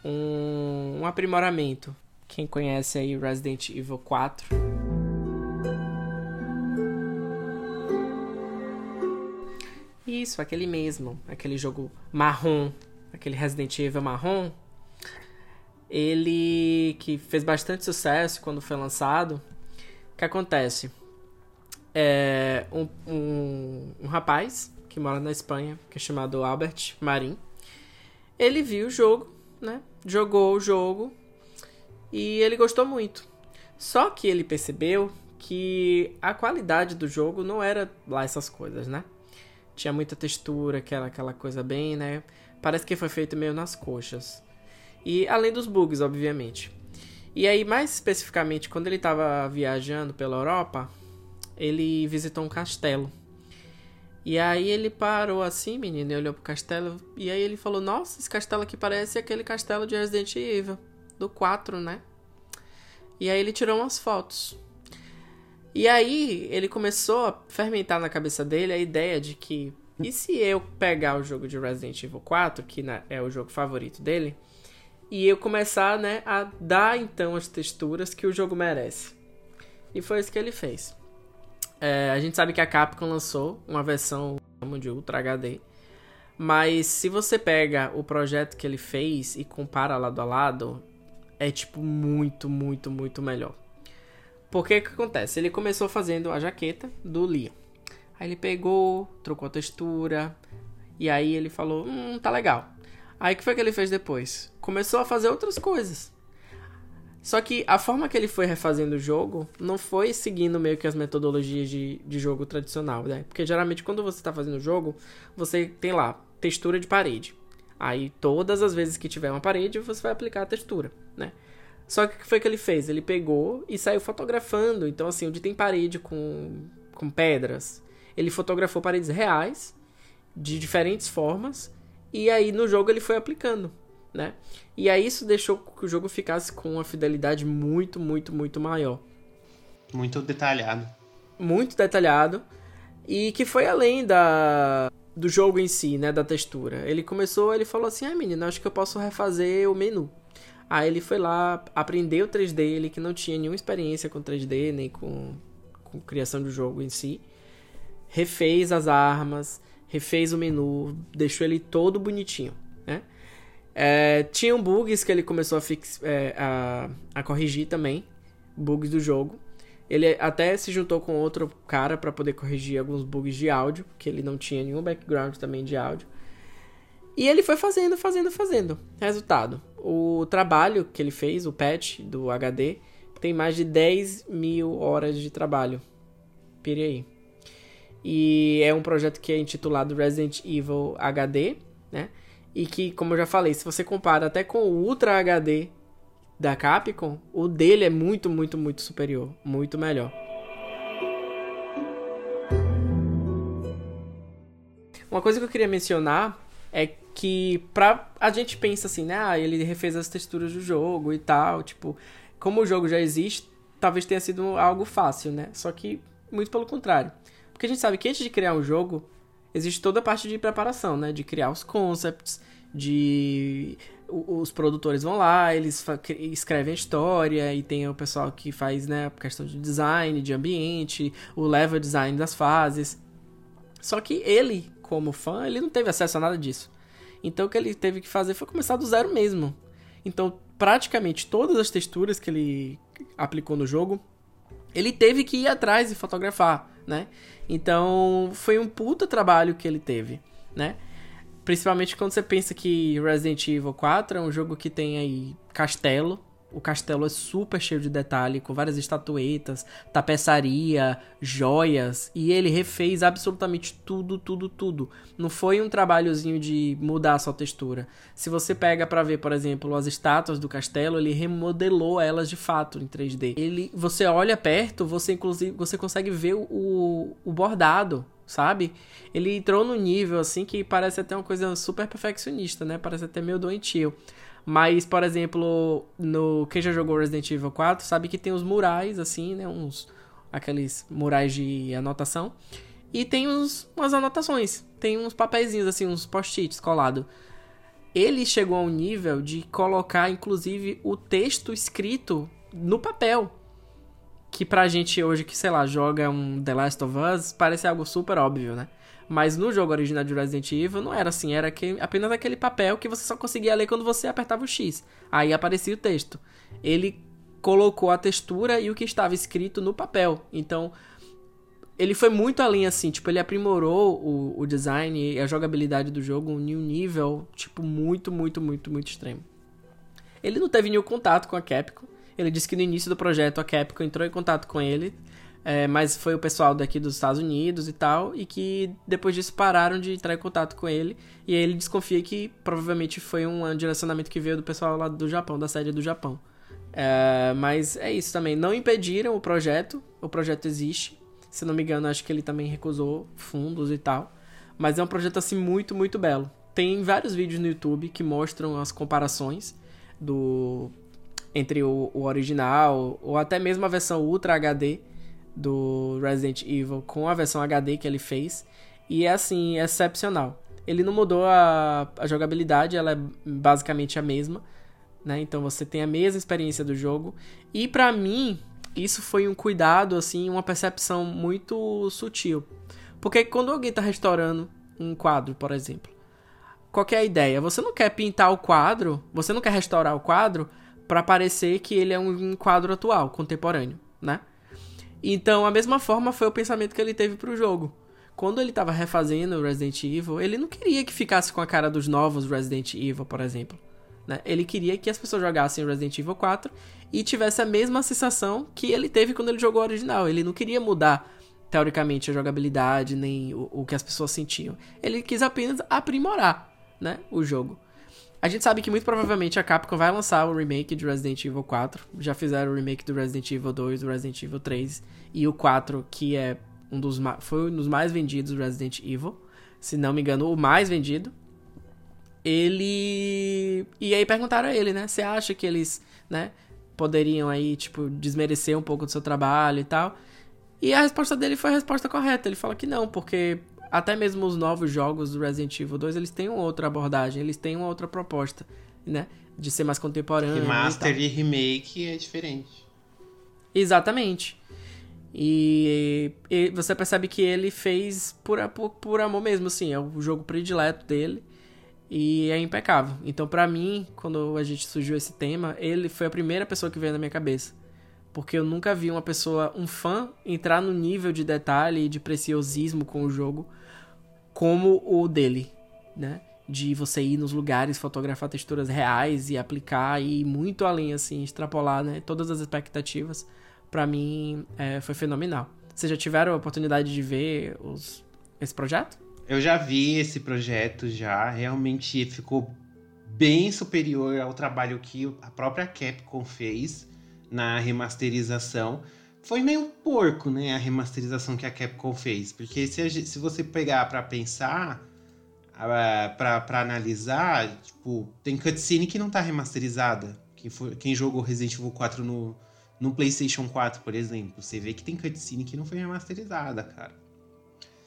um, um aprimoramento. Quem conhece aí Resident Evil 4. Isso, aquele mesmo. Aquele jogo marrom aquele Resident Evil marrom, ele que fez bastante sucesso quando foi lançado. O que acontece? É um, um, um rapaz que mora na Espanha, que é chamado Albert Marim. Ele viu o jogo, né? Jogou o jogo e ele gostou muito. Só que ele percebeu que a qualidade do jogo não era lá essas coisas, né? Tinha muita textura, que era aquela coisa bem, né? Parece que foi feito meio nas coxas. E além dos bugs, obviamente. E aí, mais especificamente, quando ele estava viajando pela Europa, ele visitou um castelo. E aí ele parou assim, menino, e olhou pro castelo. E aí ele falou: Nossa, esse castelo aqui parece aquele castelo de Resident Evil, do 4, né? E aí ele tirou umas fotos. E aí ele começou a fermentar na cabeça dele a ideia de que e se eu pegar o jogo de Resident Evil 4, que é o jogo favorito dele, e eu começar, né, a dar então as texturas que o jogo merece. E foi isso que ele fez. É, a gente sabe que a Capcom lançou uma versão de Ultra HD, mas se você pega o projeto que ele fez e compara lado a lado, é tipo muito, muito, muito melhor. Porque o que acontece? Ele começou fazendo a jaqueta do Leon. Aí ele pegou, trocou a textura, e aí ele falou: Hum, tá legal. Aí o que foi que ele fez depois? Começou a fazer outras coisas. Só que a forma que ele foi refazendo o jogo não foi seguindo meio que as metodologias de, de jogo tradicional, né? Porque geralmente quando você está fazendo o jogo, você tem lá textura de parede. Aí todas as vezes que tiver uma parede, você vai aplicar a textura, né? Só que o que foi que ele fez? Ele pegou e saiu fotografando. Então, assim, onde tem parede com, com pedras, ele fotografou paredes reais, de diferentes formas, e aí no jogo ele foi aplicando, né? E aí isso deixou que o jogo ficasse com uma fidelidade muito, muito, muito maior.
Muito detalhado.
Muito detalhado. E que foi além da do jogo em si, né, da textura. Ele começou, ele falou assim: "Ah, menina, acho que eu posso refazer o menu". Aí ele foi lá, aprendeu 3D, ele que não tinha nenhuma experiência com 3D, nem com, com criação de jogo em si. Refez as armas, refez o menu, deixou ele todo bonitinho? É, tinham bugs que ele começou a, fix, é, a, a corrigir também, bugs do jogo. Ele até se juntou com outro cara para poder corrigir alguns bugs de áudio, porque ele não tinha nenhum background também de áudio. E ele foi fazendo, fazendo, fazendo. Resultado: o trabalho que ele fez, o patch do HD, tem mais de 10 mil horas de trabalho. Pire aí. E é um projeto que é intitulado Resident Evil HD, né? E que, como eu já falei, se você compara até com o Ultra HD da Capcom, o dele é muito, muito, muito superior. Muito melhor. Uma coisa que eu queria mencionar é que pra, a gente pensa assim, né? Ah, ele refez as texturas do jogo e tal. Tipo, como o jogo já existe, talvez tenha sido algo fácil, né? Só que muito pelo contrário. Porque a gente sabe que antes de criar um jogo, existe toda a parte de preparação, né? De criar os concepts, de os produtores vão lá, eles escrevem a história e tem o pessoal que faz, né, questão de design, de ambiente, o level design das fases. Só que ele, como fã, ele não teve acesso a nada disso. Então o que ele teve que fazer foi começar do zero mesmo. Então, praticamente todas as texturas que ele aplicou no jogo, ele teve que ir atrás e fotografar, né? Então, foi um puta trabalho que ele teve, né? Principalmente quando você pensa que Resident Evil 4 é um jogo que tem aí castelo, o castelo é super cheio de detalhe, com várias estatuetas, tapeçaria, joias, e ele refez absolutamente tudo, tudo, tudo. Não foi um trabalhozinho de mudar a sua textura. Se você pega para ver, por exemplo, as estátuas do castelo, ele remodelou elas de fato em 3D. Ele, você olha perto, você inclusive você consegue ver o, o bordado, sabe? Ele entrou no nível assim que parece até uma coisa super perfeccionista, né? Parece até meio doentio. Mas, por exemplo, no quem já jogou Resident Evil 4 sabe que tem os murais, assim, né? Uns. Aqueles murais de anotação. E tem uns, umas anotações. Tem uns papeizinhos, assim, uns post-its colados. Ele chegou a um nível de colocar, inclusive, o texto escrito no papel. Que pra gente hoje, que sei lá, joga um The Last of Us, parece algo super óbvio, né? Mas no jogo original de Resident Evil não era assim, era que, apenas aquele papel que você só conseguia ler quando você apertava o X. Aí aparecia o texto. Ele colocou a textura e o que estava escrito no papel. Então, ele foi muito além assim, tipo, ele aprimorou o, o design e a jogabilidade do jogo em um nível, tipo, muito, muito, muito, muito extremo. Ele não teve nenhum contato com a Capcom. Ele disse que no início do projeto a Capcom entrou em contato com ele, é, mas foi o pessoal daqui dos Estados Unidos e tal, e que depois disso pararam de entrar em contato com ele. E ele desconfia que provavelmente foi um direcionamento que veio do pessoal lá do Japão, da sede do Japão. É, mas é isso também. Não impediram o projeto, o projeto existe. Se não me engano, acho que ele também recusou fundos e tal. Mas é um projeto assim muito, muito belo. Tem vários vídeos no YouTube que mostram as comparações do entre o, o original ou até mesmo a versão Ultra HD do Resident Evil com a versão HD que ele fez. E é assim, excepcional. Ele não mudou a, a jogabilidade, ela é basicamente a mesma. Né? Então você tem a mesma experiência do jogo. E para mim, isso foi um cuidado, assim, uma percepção muito sutil. Porque quando alguém tá restaurando um quadro, por exemplo, qual é a ideia? Você não quer pintar o quadro, você não quer restaurar o quadro para parecer que ele é um quadro atual, contemporâneo, né? Então, a mesma forma foi o pensamento que ele teve pro jogo. Quando ele tava refazendo Resident Evil, ele não queria que ficasse com a cara dos novos Resident Evil, por exemplo. Né? Ele queria que as pessoas jogassem Resident Evil 4 e tivesse a mesma sensação que ele teve quando ele jogou o original. Ele não queria mudar, teoricamente, a jogabilidade, nem o, o que as pessoas sentiam. Ele quis apenas aprimorar né, o jogo. A gente sabe que muito provavelmente a Capcom vai lançar o remake de Resident Evil 4. Já fizeram o remake do Resident Evil 2, do Resident Evil 3 e o 4, que é um dos foi um dos mais vendidos do Resident Evil, se não me engano, o mais vendido. Ele e aí perguntaram a ele, né? Você acha que eles, né, poderiam aí, tipo, desmerecer um pouco do seu trabalho e tal? E a resposta dele foi a resposta correta. Ele fala que não, porque até mesmo os novos jogos do Resident Evil 2, eles têm uma outra abordagem, eles têm uma outra proposta, né? De ser mais contemporâneo.
Remaster e, e remake é diferente.
Exatamente. E, e, você percebe que ele fez por, por, por amor mesmo, assim, é o jogo predileto dele e é impecável. Então, para mim, quando a gente surgiu esse tema, ele foi a primeira pessoa que veio na minha cabeça. Porque eu nunca vi uma pessoa, um fã, entrar no nível de detalhe e de preciosismo com o jogo como o dele, né? De você ir nos lugares, fotografar texturas reais e aplicar e ir muito além, assim, extrapolar, né? Todas as expectativas, para mim, é, foi fenomenal. Vocês já tiveram a oportunidade de ver os, esse projeto?
Eu já vi esse projeto, já. Realmente ficou bem superior ao trabalho que a própria Capcom fez na remasterização foi meio porco, né, a remasterização que a Capcom fez. Porque se, se você pegar para pensar, para analisar, tipo, tem cutscene que não tá remasterizada. Quem, quem jogou Resident Evil 4 no, no PlayStation 4, por exemplo, você vê que tem cutscene que não foi remasterizada, cara.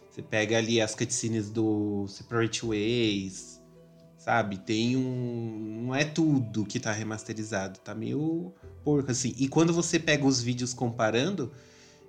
Você pega ali as cutscenes do Separate Ways, sabe? Tem um. Não é tudo que tá remasterizado, tá meio porco, assim. E quando você pega os vídeos comparando,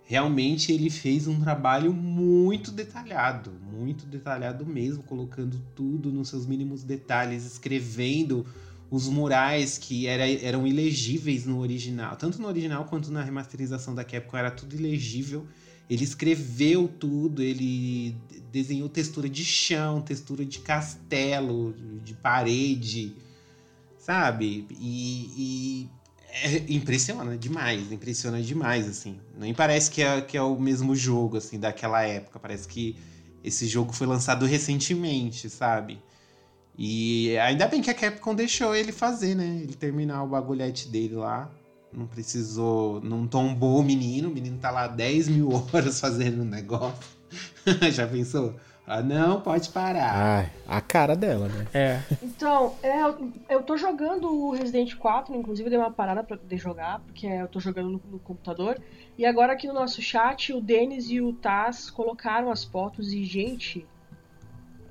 realmente ele fez um trabalho muito detalhado, muito detalhado mesmo, colocando tudo nos seus mínimos detalhes, escrevendo os murais que era, eram ilegíveis no original, tanto no original quanto na remasterização da Capcom era tudo ilegível. Ele escreveu tudo, ele desenhou textura de chão, textura de castelo, de parede, sabe? E, e é, impressiona demais, impressiona demais, assim. Nem parece que é, que é o mesmo jogo, assim, daquela época. Parece que esse jogo foi lançado recentemente, sabe? E ainda bem que a Capcom deixou ele fazer, né? Ele terminar o bagulhete dele lá. Não precisou. Não tombou o menino. O menino tá lá 10 mil *laughs* horas fazendo um negócio. *laughs* Já pensou? Ah, não, pode parar.
Ai, a cara dela, né?
É.
Então, é, eu tô jogando o Resident 4, inclusive dei uma parada pra poder jogar, porque eu tô jogando no, no computador. E agora aqui no nosso chat, o Denis e o Taz colocaram as fotos e, gente,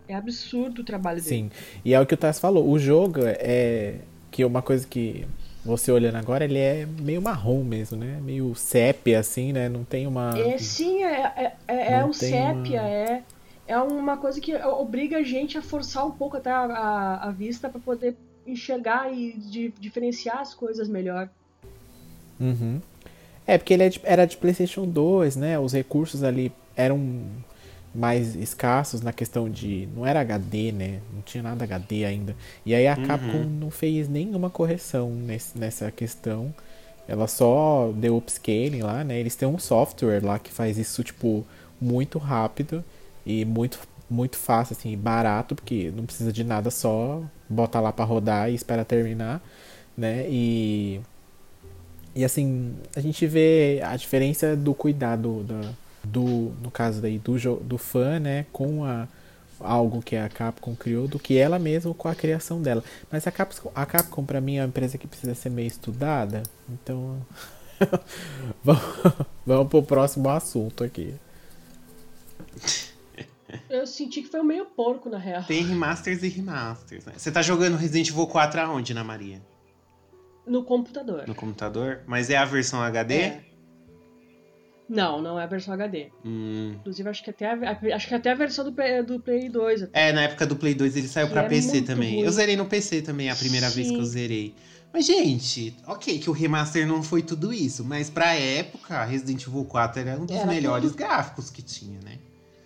é absurdo o trabalho dele.
Sim, e é o que o Taz falou, o jogo é que é uma coisa que você olhando agora, ele é meio marrom mesmo, né? Meio sépia, assim, né? Não tem uma.
É, sim, é, é, é, é o sépia, uma... é. É uma coisa que obriga a gente a forçar um pouco até a, a, a vista para poder enxergar e de, diferenciar as coisas melhor.
Uhum. É, porque ele é era de PlayStation 2, né? Os recursos ali eram mais escassos na questão de. Não era HD, né? Não tinha nada HD ainda. E aí a uhum. Capcom não fez nenhuma correção nesse, nessa questão. Ela só deu upscaling lá, né? Eles têm um software lá que faz isso, tipo, muito rápido e muito, muito fácil, assim, barato, porque não precisa de nada, só bota lá para rodar e espera terminar, né? E. E assim, a gente vê a diferença do cuidado da, do, no caso daí, do, do fã, né, com a, algo que a Capcom criou do que ela mesma com a criação dela. Mas a Capcom, a Capcom para mim é uma empresa que precisa ser meio estudada, então *laughs* vamos, vamos pro próximo assunto aqui.
Eu senti que foi meio porco, na real.
Tem remasters e remasters, né? Você tá jogando Resident Evil 4 aonde, Ana Maria?
No computador.
No computador? Mas é a versão HD? É.
Não, não é a versão HD.
Hum.
Inclusive, acho que até a, acho que até a versão do, Play, do Play 2. Até.
É, na época do Play 2 ele saiu que pra é PC também. Ruim. Eu zerei no PC também, a primeira Sim. vez que eu zerei. Mas, gente, ok, que o remaster não foi tudo isso, mas pra época, Resident Evil 4 era um dos era melhores tudo. gráficos que tinha, né?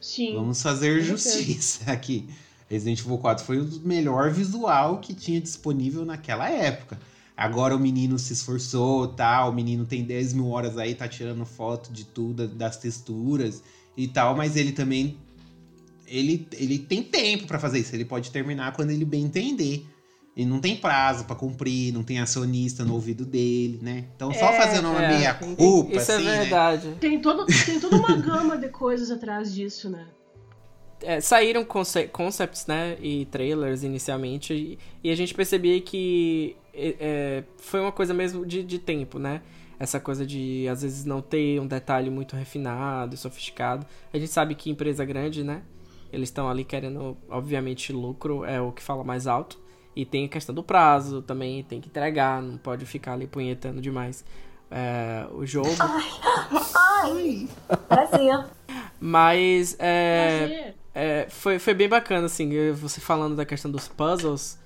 Sim.
Vamos fazer justiça aqui. Resident Evil 4 foi o melhor visual que tinha disponível naquela época. Agora o menino se esforçou, tal, o menino tem 10 mil horas aí, tá tirando foto de tudo, das texturas e tal, mas ele também. Ele, ele tem tempo para fazer isso, ele pode terminar quando ele bem entender. E não tem prazo para cumprir, não tem acionista no ouvido dele, né? Então só é, fazendo uma é, meia culpa,
isso
é assim,
é verdade.
Né? Tem, todo, tem toda uma gama de coisas atrás disso, né?
É, saíram conce concepts, né, e trailers inicialmente, e, e a gente percebia que é, foi uma coisa mesmo de, de tempo, né? Essa coisa de, às vezes, não ter um detalhe muito refinado, sofisticado. A gente sabe que empresa grande, né? Eles estão ali querendo, obviamente, lucro é o que fala mais alto. E tem a questão do prazo também, tem que entregar, não pode ficar ali punhetando demais é, o jogo.
Ai, ai,
Mas é, é, foi, foi bem bacana, assim, você falando da questão dos puzzles.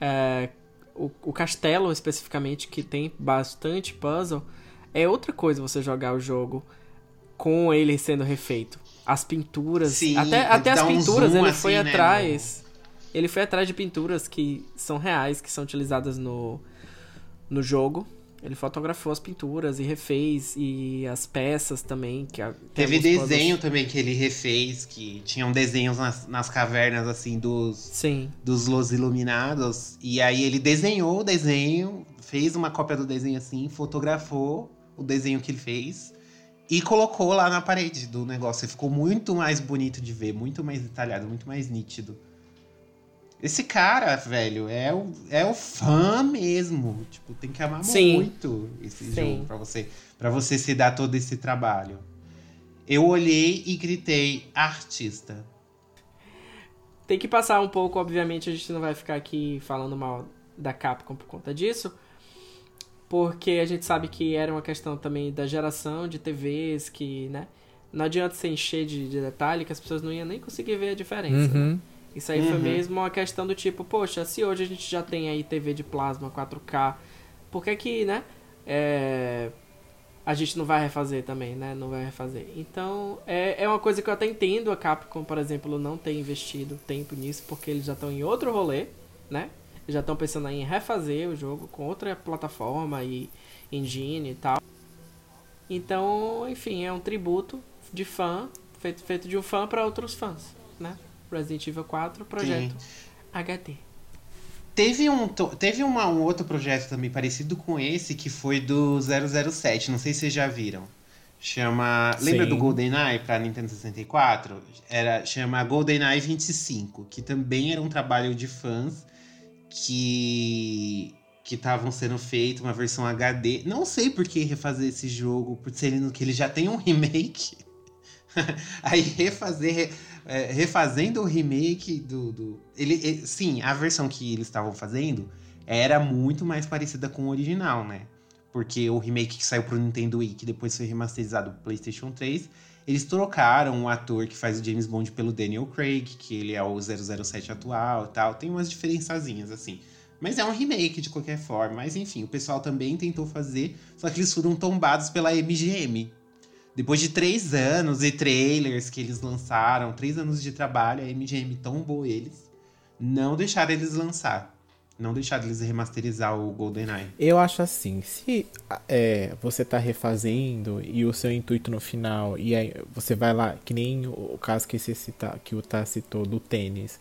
É, o, o castelo especificamente, que tem bastante puzzle, é outra coisa você jogar o jogo com ele sendo refeito. As pinturas, Sim, até, até as pinturas, um ele assim, foi né, atrás. Ele foi atrás de pinturas que são reais, que são utilizadas no, no jogo. Ele fotografou as pinturas e refez e as peças também. Que
Teve desenho também que ele refez, que tinham desenhos nas, nas cavernas, assim, dos,
Sim.
dos Los Iluminados. E aí ele desenhou o desenho, fez uma cópia do desenho assim, fotografou o desenho que ele fez e colocou lá na parede do negócio. E ficou muito mais bonito de ver, muito mais detalhado, muito mais nítido. Esse cara, velho, é o, é o fã mesmo. Tipo, tem que amar Sim. muito esse Sim. jogo pra você, pra você se dar todo esse trabalho. Eu olhei e gritei, artista.
Tem que passar um pouco, obviamente, a gente não vai ficar aqui falando mal da Capcom por conta disso. Porque a gente sabe que era uma questão também da geração de TVs que, né? Não adianta você encher de, de detalhe que as pessoas não iam nem conseguir ver a diferença. Né? Uhum. Né? Isso aí uhum. foi mesmo uma questão do tipo, poxa, se hoje a gente já tem aí TV de plasma 4K, por que que, né? É, a gente não vai refazer também, né? Não vai refazer. Então, é, é uma coisa que eu até entendo a Capcom, por exemplo, não ter investido tempo nisso, porque eles já estão em outro rolê, né? Já estão pensando em refazer o jogo com outra plataforma e engine e tal. Então, enfim, é um tributo de fã, feito, feito de um fã para outros fãs? Resident Evil 4, projeto Sim. HD.
Teve, um, teve uma, um outro projeto também parecido com esse, que foi do 007. Não sei se vocês já viram. Chama. Sim. Lembra do GoldenEye para Nintendo 64? Era, chama GoldenEye 25, que também era um trabalho de fãs que que estavam sendo feito uma versão HD. Não sei por que refazer esse jogo, por ser que ele já tem um remake. *laughs* Aí refazer é, refazendo o remake do. do ele, sim, a versão que eles estavam fazendo era muito mais parecida com o original, né? Porque o remake que saiu pro Nintendo Wii, que depois foi remasterizado pro PlayStation 3, Eles trocaram o ator que faz o James Bond pelo Daniel Craig, que ele é o 007 atual e tal. Tem umas diferençazinhas, assim. Mas é um remake de qualquer forma. Mas enfim, o pessoal também tentou fazer, só que eles foram tombados pela MGM. Depois de três anos e trailers que eles lançaram, três anos de trabalho, a MGM tombou eles. Não deixaram eles lançar. Não deixaram eles remasterizar o GoldenEye.
Eu acho assim, se é, você tá refazendo e o seu intuito no final, e aí você vai lá, que nem o caso que, você cita, que o Tá citou do tênis.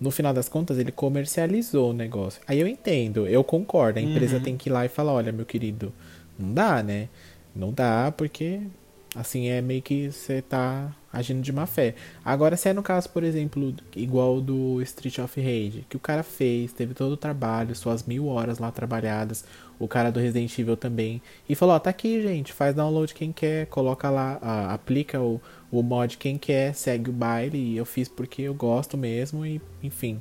No final das contas, ele comercializou o negócio. Aí eu entendo, eu concordo. A empresa
Uhum.
tem que ir lá e falar: olha, meu querido, não dá, né? Não dá porque assim é meio que você tá agindo de má fé. Agora, se é no caso, por exemplo, igual do Street of Rage, que o cara fez, teve todo o trabalho, suas mil horas lá trabalhadas, o cara do Resident Evil também, e falou: ó, tá aqui, gente, faz download quem quer, coloca lá, ah, aplica o, o mod quem quer, segue o baile, e eu fiz porque eu gosto mesmo, e enfim.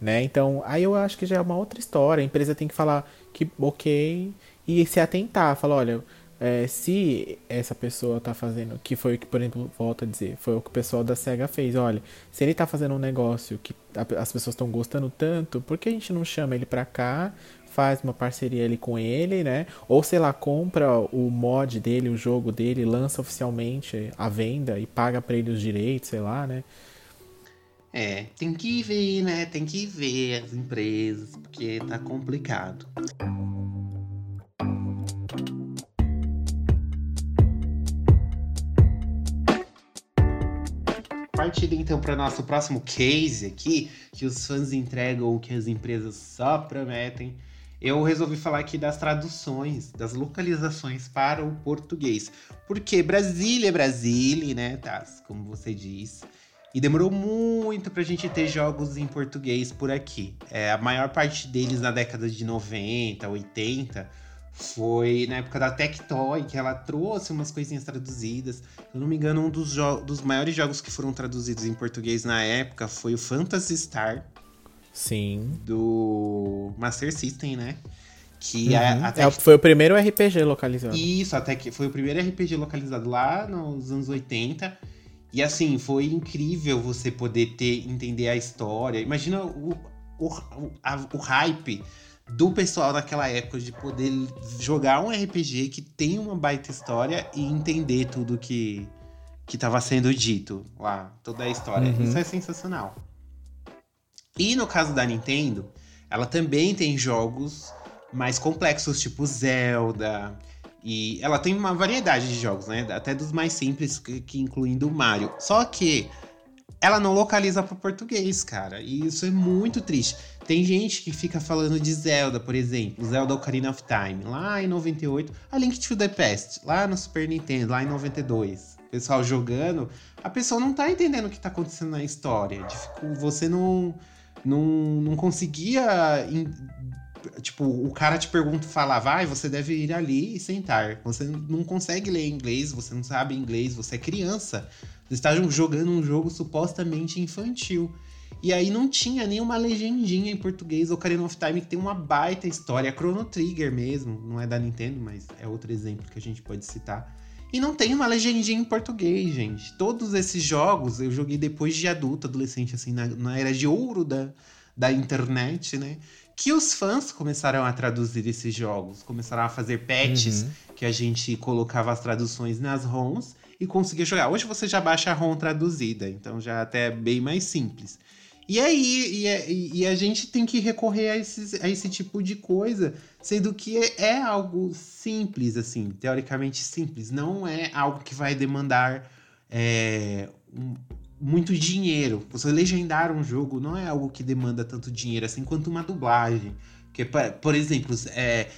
Né? Então, aí eu acho que já é uma outra história. A empresa tem que falar que ok e se atentar. Falar, olha, é, se essa pessoa tá fazendo, que foi o que, por exemplo, volto a dizer, foi o que o pessoal da SEGA fez. Olha, se ele tá fazendo um negócio que a- as pessoas estão gostando tanto, por que a gente não chama ele pra cá? Faz uma parceria ali com ele, né? Ou sei lá, compra o mod dele, o jogo dele, lança oficialmente à venda e paga pra ele os direitos, sei lá, né?
É, tem que ver, né? Tem que ver as empresas, porque tá complicado. Partindo então para nosso próximo case aqui, que os fãs entregam o que as empresas só prometem. Eu resolvi falar aqui das traduções, das localizações para o português. Porque Brasília é Brasília, né, Taz? Como você diz. E demorou muito pra gente ter jogos em português por aqui. É, a maior parte deles na década de 90, 80, foi na época da Tectoy, que ela trouxe umas coisinhas traduzidas. Se eu não me engano, um dos, dos maiores jogos que foram traduzidos em português na época foi o Phantasy Star,
Sim.
do Master System, né? Que
Uhum.
a, a
É, foi o primeiro RPG localizado.
isso, até que foi o primeiro RPG localizado lá nos anos 80. E assim, foi incrível você poder ter, entender a história. Imagina o, o, a- o hype do pessoal naquela época de poder jogar um RPG que tem uma baita história e entender tudo que, que tava sendo dito lá, toda a história.
Uhum.
Isso é sensacional. E no caso da Nintendo, ela também tem jogos mais complexos, tipo Zelda. E ela tem uma variedade de jogos, né? Até dos mais simples, que, que incluindo o Mario. Só que ela não localiza para português, cara. E isso é muito triste. Tem gente que fica falando de Zelda, por exemplo, Zelda Ocarina of Time, lá em 98, a Link to the Past, lá no Super Nintendo, lá em 92. O pessoal jogando, a pessoa não tá entendendo o que tá acontecendo na história. Você não, não, não conseguia. Tipo, o cara te pergunta, fala, vai, você deve ir ali e sentar. Você não consegue ler inglês, você não sabe inglês, você é criança. Você está jogando um jogo supostamente infantil. E aí não tinha nenhuma legendinha em português. Ocarina of Time que tem uma baita história. A Chrono Trigger mesmo, não é da Nintendo, mas é outro exemplo que a gente pode citar. E não tem uma legendinha em português, gente. Todos esses jogos eu joguei depois de adulto, adolescente, assim, na, na era de ouro da, da internet, né? Que os fãs começaram a traduzir esses jogos, começaram a fazer patches
Uhum.
que a gente colocava as traduções nas ROMs e conseguia jogar. Hoje você já baixa a ROM traduzida, então já até é bem mais simples. E aí, e, é- e a gente tem que recorrer a, esses, a esse tipo de coisa, sendo que é, é algo simples, assim, teoricamente simples. Não é algo que vai demandar é, um- muito dinheiro. Você legendar um jogo não é algo que demanda tanto dinheiro assim quanto uma dublagem. Porque, pa- por exemplo, é,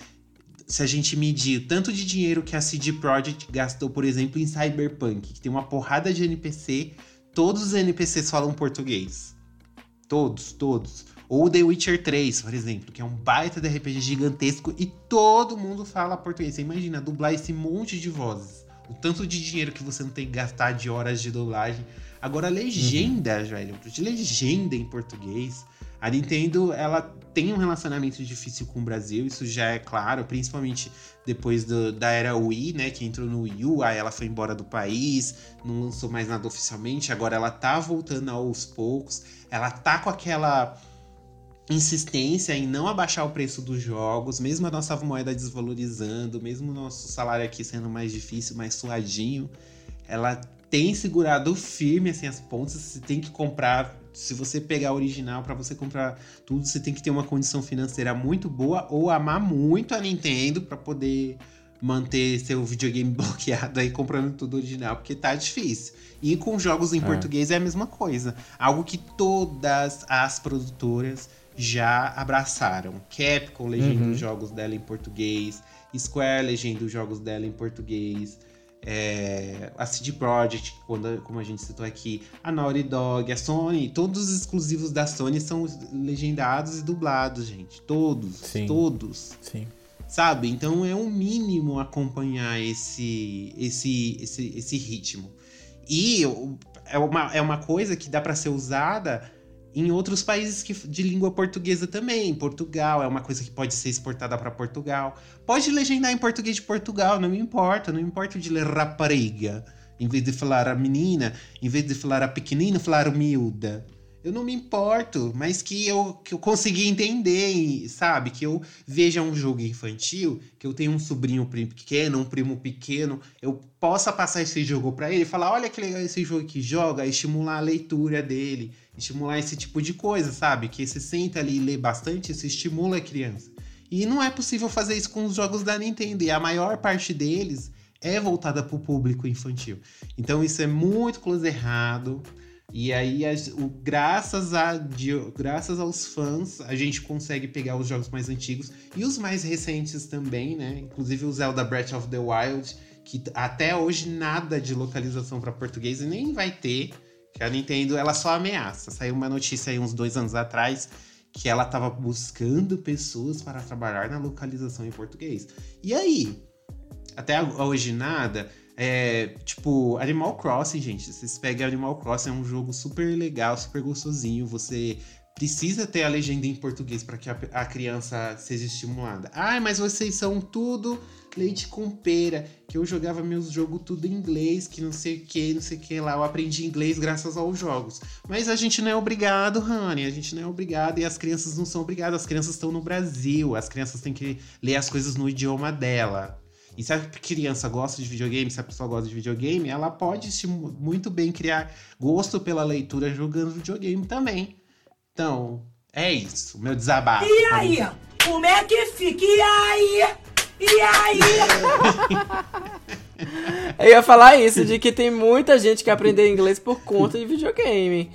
se a gente medir tanto de dinheiro que a CD Projekt gastou, por exemplo, em Cyberpunk, que tem uma porrada de NPC, todos os NPCs falam português. Todos, todos. Ou The Witcher 3, por exemplo, que é um baita de RPG gigantesco e todo mundo fala português. Você imagina dublar esse monte de vozes. O tanto de dinheiro que você não tem que gastar de horas de dublagem. Agora, legenda,
Uhum.
velho, de legenda em português, a Nintendo, ela tem um relacionamento difícil com o Brasil, isso já é claro, principalmente depois do- da era Wii, né, que entrou no Wii U, aí ela foi embora do país, não lançou mais nada oficialmente, agora ela tá voltando aos poucos, ela tá com aquela insistência em não abaixar o preço dos jogos, mesmo a nossa moeda desvalorizando, mesmo o nosso salário aqui sendo mais difícil, mais suadinho, ela tem segurado firme assim as pontas, você tem que comprar, se você pegar original para você comprar tudo, você tem que ter uma condição financeira muito boa ou amar muito a Nintendo para poder manter seu videogame *laughs* bloqueado aí comprando tudo original, porque tá difícil. E com jogos em
É.
português é a mesma coisa. Algo que todas as produtoras já abraçaram. Capcom legenda
Uhum.
os jogos dela em português, Square legenda os jogos dela em português, é, a CD Projekt, quando- como a gente citou aqui, a Naughty Dog, a Sony, todos os exclusivos da Sony são legendados e dublados, gente. Todos,
Sim.
todos
Sim.
sabe? Então é um mínimo acompanhar esse esse esse, esse ritmo. E o- é uma, é uma coisa que dá para ser usada em outros países que, de língua portuguesa também. Em Portugal, é uma coisa que pode ser exportada para Portugal. Pode legendar em português de Portugal, não me importa. Não me importa de ler rapariga. Em vez de falar a menina, em vez de falar a pequenina, falar miúda. Eu não me importo, mas que eu, que eu consegui entender, sabe? Que eu veja um jogo infantil, que eu tenho um sobrinho pequeno, um primo pequeno, eu possa passar esse jogo pra ele e falar: olha que legal esse jogo que joga, estimular a leitura dele, estimular esse tipo de coisa, sabe? Que você senta ali e lê bastante, isso estimula a criança. E não é possível fazer isso com os jogos da Nintendo, e a maior parte deles é voltada para o público infantil. Então isso é muito close errado. E aí, o- graças, a, de- graças aos fãs, a gente consegue pegar os jogos mais antigos e os mais recentes também, né? Inclusive o Zelda Breath of the Wild, que até hoje nada de localização para português e nem vai ter. Que a Nintendo ela só ameaça. Saiu uma notícia aí uns dois anos atrás que ela estava buscando pessoas para trabalhar na localização em português. E aí? Até hoje nada. É, tipo, Animal Crossing, gente. Vocês pegam Animal Crossing, é um jogo super legal, super gostosinho. Você precisa ter a legenda em português para que a, a criança seja estimulada. Ai, mas vocês são tudo leite com pera. Que eu jogava meus jogos tudo em inglês, que não sei o que, não sei o que lá. Eu aprendi inglês graças aos jogos. Mas a gente não é obrigado, Honey. A gente não é obrigado e as crianças não são obrigadas. As crianças estão no Brasil. As crianças têm que ler as coisas no idioma dela. E se a criança gosta de videogame, se a pessoa gosta de videogame, ela pode muito bem criar gosto pela leitura jogando videogame também. Então, é isso. Meu desabafo.
E aí? Como é que fica? E aí? E aí? *laughs*
Eu ia falar isso, de que tem muita gente que aprendeu inglês por conta de videogame.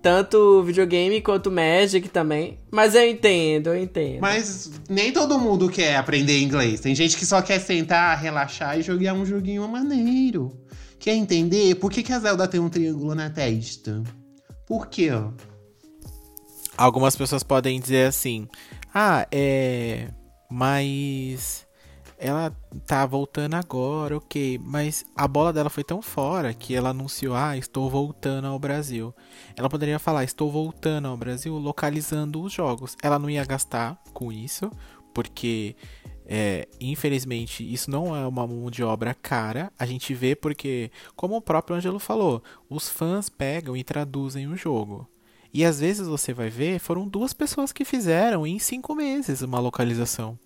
Tanto videogame quanto Magic também. Mas eu entendo, eu entendo.
Mas nem todo mundo quer aprender inglês. Tem gente que só quer sentar, relaxar e jogar um joguinho maneiro. Quer entender por que, que a Zelda tem um triângulo na testa? Por quê?
Algumas pessoas podem dizer assim: Ah, é. Mas. Ela tá voltando agora, ok. Mas a bola dela foi tão fora que ela anunciou: Ah, estou voltando ao Brasil. Ela poderia falar: Estou voltando ao Brasil localizando os jogos. Ela não ia gastar com isso, porque. é, infelizmente, isso não é uma mão de obra cara. A gente vê porque, como o próprio Angelo falou, os fãs pegam e traduzem o jogo. E às vezes você vai ver, foram duas pessoas que fizeram em cinco meses uma localização.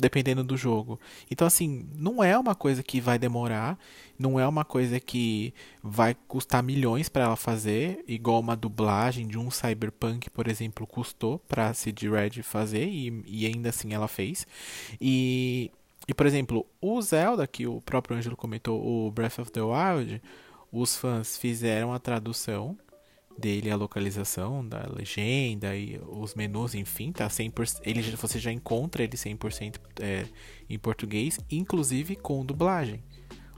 Dependendo do jogo. Então, assim, não é uma coisa que vai demorar. Não é uma coisa que vai custar milhões para ela fazer. Igual uma dublagem de um Cyberpunk, por exemplo, custou pra CD Red fazer. E, e ainda assim ela fez. E, e, por exemplo, o Zelda, que o próprio Ângelo comentou, o Breath of the Wild, os fãs fizeram a tradução dele a localização da legenda e os menus, enfim, tá 100%, ele você já encontra ele 100% é, em português, inclusive com dublagem.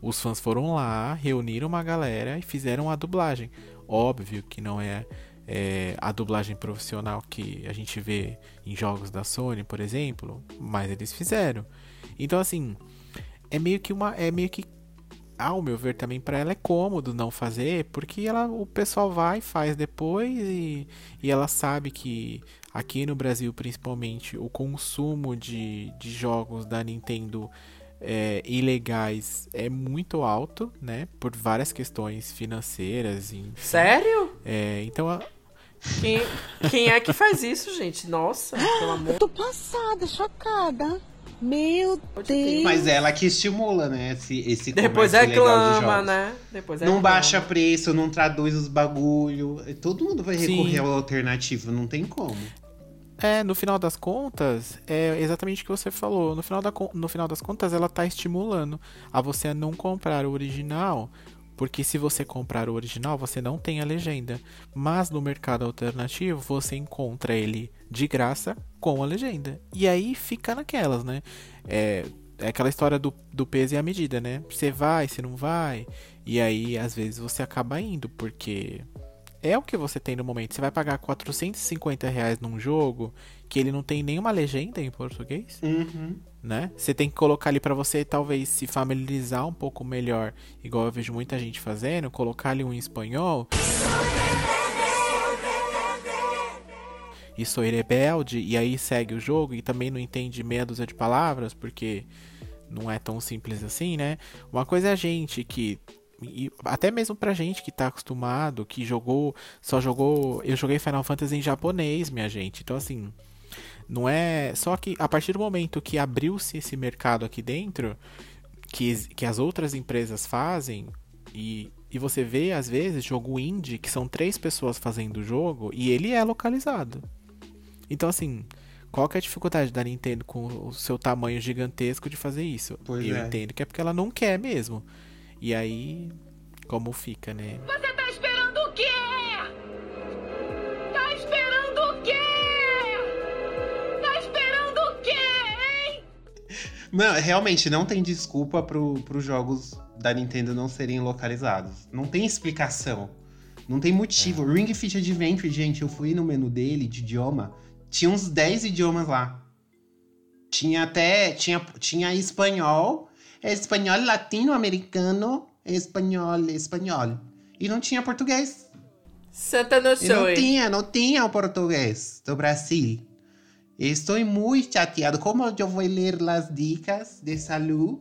Os fãs foram lá, reuniram uma galera e fizeram a dublagem. Óbvio que não é, é, a dublagem profissional que a gente vê em jogos da Sony, por exemplo, mas eles fizeram. Então assim, é meio que uma é meio que ao meu ver, também para ela é cômodo não fazer, porque ela, o pessoal vai, faz depois e, e ela sabe que aqui no Brasil, principalmente, o consumo de, de jogos da Nintendo é, ilegais é muito alto, né? Por várias questões financeiras. Enfim.
Sério?
É, então. A...
Quem, quem é que faz isso, gente? Nossa, pelo amor.
Tô passada, chocada. Meu Deus.
Mas ela que estimula, né? Esse, esse
Depois
de
reclama,
jogos.
né? Depois
Não
reclama.
baixa preço, não traduz os bagulho. Todo mundo vai
Sim.
recorrer ao alternativo, não tem como.
É, no final das contas, é exatamente o que você falou. No final, da, no final das contas, ela tá estimulando a você a não comprar o original, porque se você comprar o original, você não tem a legenda. Mas no mercado alternativo, você encontra ele de graça com a legenda. E aí fica naquelas, né? É, é aquela história do, do peso e a medida, né? Você vai, você não vai. E aí, às vezes, você acaba indo, porque é o que você tem no momento. Você vai pagar 450 reais num jogo que ele não tem nenhuma legenda em português,
Uhum.
né? Você tem que colocar ali pra você talvez se familiarizar um pouco melhor, igual eu vejo muita gente fazendo, colocar ali um em espanhol. E sou rebelde, e aí segue o jogo e também não entende meia dúzia de palavras, porque não é tão simples assim, né? Uma coisa é a gente que até mesmo pra gente que tá acostumado, que jogou, só jogou, eu joguei Final Fantasy em japonês, minha gente. Então assim, não é só que a partir do momento que abriu-se esse mercado aqui dentro, que, que as outras empresas fazem e, e você vê às vezes jogo indie que são três pessoas fazendo o jogo e ele é localizado. Então assim, qual que é a dificuldade da Nintendo com o seu tamanho gigantesco de fazer isso?
Pois
eu
é.
entendo que é porque ela não quer mesmo. E aí, como fica, né?
Você tá esperando o quê?
Não, realmente, não tem desculpa pro, pros jogos da Nintendo não serem localizados. Não tem explicação. Não tem motivo. Ring Fit Adventure, gente, eu fui no menu dele de idioma. Tinha uns 10 idiomas lá. Tinha até. Tinha, tinha espanhol, espanhol latino-americano, espanhol, espanhol. E não tinha português.
Santa no
E não tinha, não tinha o português do Brasil. Estou muito chateado. Como eu vou ler as dicas de saúde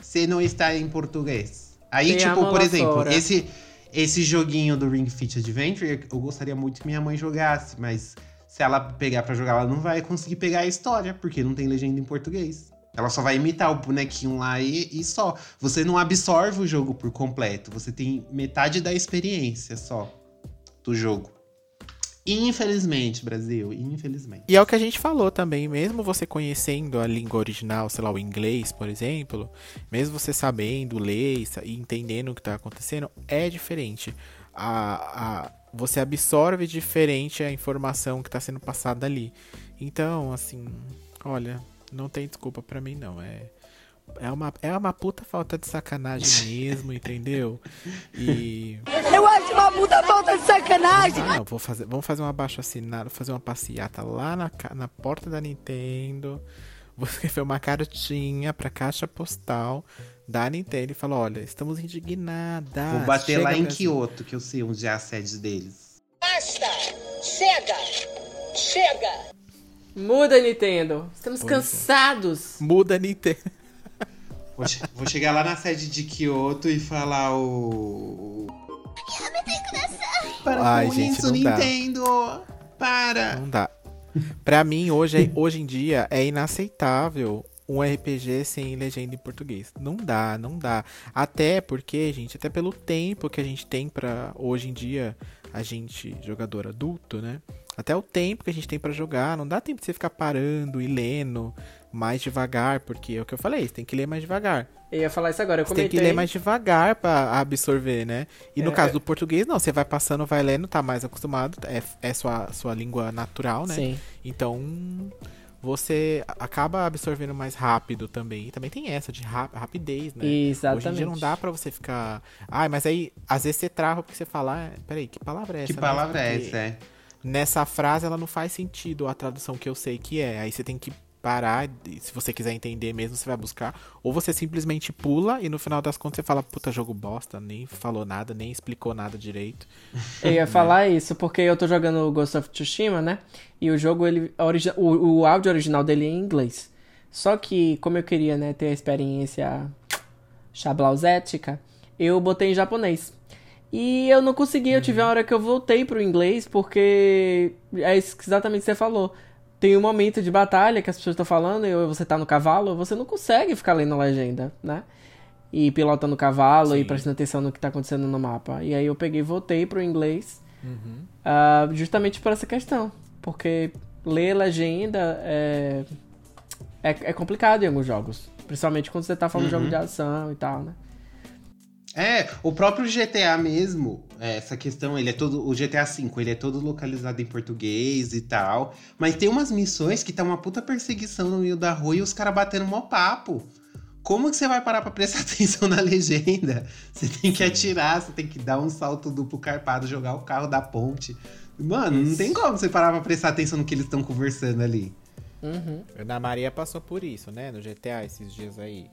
se não está em português? Aí,
Te
tipo, por exemplo,
fora.
esse, esse joguinho do Ring Fit Adventure, eu gostaria muito que minha mãe jogasse, mas se ela pegar pra jogar, ela não vai conseguir pegar a história, porque não tem legenda em português. Ela só vai imitar o bonequinho lá e, e só. Você não absorve o jogo por completo. Você tem metade da experiência só do jogo. Infelizmente, Brasil, infelizmente.
E é o que a gente falou também, mesmo você conhecendo a língua original, sei lá, o inglês, por exemplo, mesmo você sabendo ler e entendendo o que tá acontecendo, é diferente. A, a, você absorve diferente a informação que tá sendo passada ali. Então, assim, olha, não tem desculpa pra mim não, é é uma, é uma puta falta de sacanagem *laughs* mesmo, entendeu? E
Eu acho uma puta falta de sacanagem.
não, vou fazer, vamos fazer um abaixo assinado, fazer uma passeata lá na, na porta da Nintendo. Vou *laughs* escrever uma cartinha pra caixa postal da Nintendo e falar: olha, estamos indignadas.
Vou bater
chega,
lá em
Brasil."
Kyoto, que eu sei onde é a sede deles.
Basta! Chega! Chega!
Muda, Nintendo. Estamos
Pois é.
cansados.
Muda a Nintendo.
Vou, vou chegar lá na sede de Kyoto e falar o. Para
Ai,
com
gente,
isso,
não dá.
Nintendo! Para!
Não dá. Pra mim, hoje, hoje em dia, é inaceitável um RPG sem legenda em português. Não dá, não dá. Até porque, gente, até pelo tempo que a gente tem pra hoje em dia, a gente, jogador adulto, né? Até o tempo que a gente tem pra jogar, não dá tempo de você ficar parando e lendo mais devagar, porque é o que eu falei, você tem que ler mais devagar.
Eu ia falar isso agora. Eu
Você tem
comentei.
que ler mais devagar pra absorver, né? E no
É,
caso
é.
do português, não. Você vai passando, vai lendo, tá mais acostumado. É, é sua, sua língua natural, né?
Sim.
Então, você acaba absorvendo mais rápido também. E também tem essa de ra- rapidez, né?
Exatamente.
Hoje em dia não dá pra você ficar... Ai, mas aí, às vezes você trava porque você fala... Ah, peraí, que palavra é essa?
Que
mesmo?
palavra é
Porque
essa? É?
Nessa frase, ela não faz sentido a tradução que eu sei que é. Aí você tem que parar, se você quiser entender mesmo, você vai buscar. Ou você simplesmente pula e no final das contas você fala, puta, jogo bosta, nem falou nada, nem explicou nada direito. *laughs*
Eu ia falar isso, porque eu tô jogando Ghost of Tsushima, né? E o jogo, ele, o, o áudio original dele é em inglês. Só que, como eu queria, né, ter a experiência chablausética, eu botei em japonês. E eu não consegui, eu tive uma hora que eu voltei pro inglês, porque é isso que exatamente você falou. Tem um momento de batalha que as pessoas estão falando, e você tá no cavalo, você não consegue ficar lendo a legenda, né? E pilotando o cavalo e prestando atenção no que tá acontecendo no mapa. E aí eu peguei e voltei pro inglês, ah, justamente por essa questão. Porque ler legenda é, é, é complicado em alguns jogos. Principalmente quando você tá falando de jogo
Uhum.
de ação e tal, né?
É, o próprio GTA mesmo, essa questão, ele é todo. O GTA V, ele é todo localizado em português e tal. Mas tem umas missões que tá uma puta perseguição no meio da rua e os caras batendo mó papo. Como que você vai parar pra prestar *laughs* atenção na legenda? Você tem que atirar, você tem que dar um salto duplo carpado, jogar o carro da ponte. Mano, não tem como você parar pra prestar atenção no que eles estão conversando ali.
Uhum.
Ana Maria passou por isso, né? No GTA esses dias aí.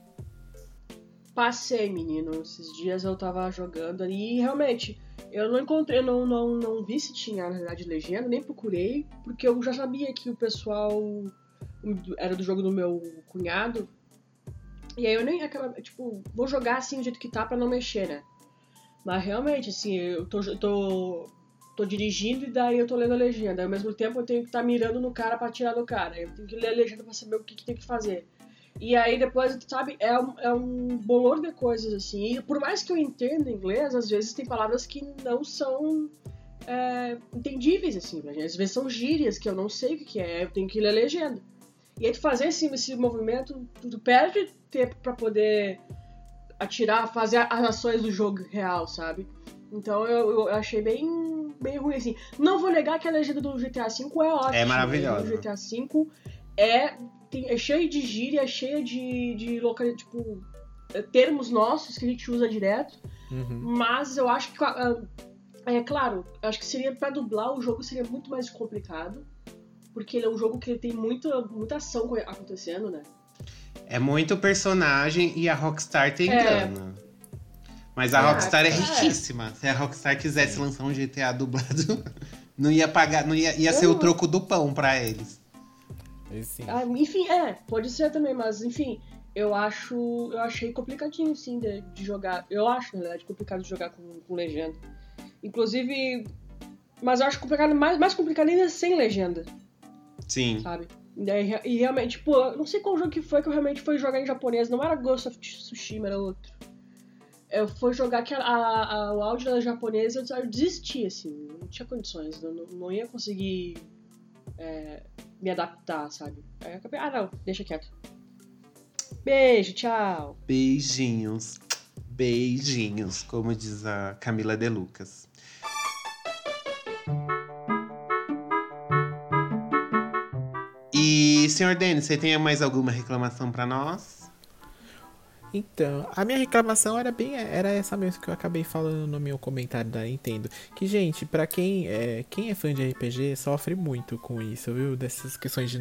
Passei, menino. Esses dias eu tava jogando ali e realmente eu não encontrei, não, não, não vi se tinha, na verdade, legenda, nem procurei, porque eu já sabia que o pessoal era do jogo do meu cunhado. E aí eu nem tipo, vou jogar assim do jeito que tá pra não mexer, né? Mas realmente, assim, eu tô, tô, tô dirigindo e daí eu tô lendo a legenda. Ao mesmo tempo eu tenho que estar mirando no cara pra atirar no cara. Eu tenho que ler a legenda pra saber o que, que tem que fazer. E aí depois, sabe, é um, é um bolor de coisas, assim. E por mais que eu entenda inglês, às vezes tem palavras que não são é, entendíveis, assim. Às vezes são gírias que eu não sei o que, é, eu tenho que ler a legenda. E aí tu fazer esse, esse movimento, tu, perde tempo pra poder atirar, fazer as ações do jogo real, sabe? Então eu, eu achei bem, bem ruim, assim. Não vou negar que a legenda do GTA V é ótima.
É maravilhosa.
Do GTA V é, tem- é cheia de gíria, é cheia de, de local, tipo, é, termos nossos que a gente usa direto. Mas eu acho que, ah, é claro, acho que seria pra dublar o jogo seria muito mais complicado. Porque ele é um jogo que tem muita, muita ação co- acontecendo, né?
É muito personagem e a Rockstar tem
É.
grana. Mas a
Ah,
Rockstar é
é.
riquíssima. Se a Rockstar quisesse lançar um GTA dublado, *laughs* não ia pagar, não ia, ia ser o
Uhum.
troco do pão pra eles.
Sim.
Ah, enfim, é, pode ser também, mas enfim, eu acho. Eu achei complicadinho, sim, de, de jogar. Eu acho, na verdade, complicado de jogar com, com legenda. Inclusive. Mas eu acho complicado, mais, mais complicado ainda sem legenda,
Sim.
sabe? E, e realmente, pô, eu não sei qual jogo que foi que eu realmente fui jogar em japonês, não era Ghost of Tsushima, era outro. Eu fui jogar que a, a- a- o áudio era japonês e eu, eu desisti, assim, não tinha condições, não, não ia conseguir é, me adaptar, sabe? Aí eu acabei, ah não, deixa quieto. Beijo, tchau.
Beijinhos. Beijinhos, como diz a Camila De Lucas. E, senhor Denis, você tem mais alguma reclamação pra nós?
Então, a minha reclamação era bem era essa mesmo que eu acabei falando no meu comentário da Nintendo, que gente, pra quem é quem é fã de RPG sofre muito com isso, viu? Dessas questões de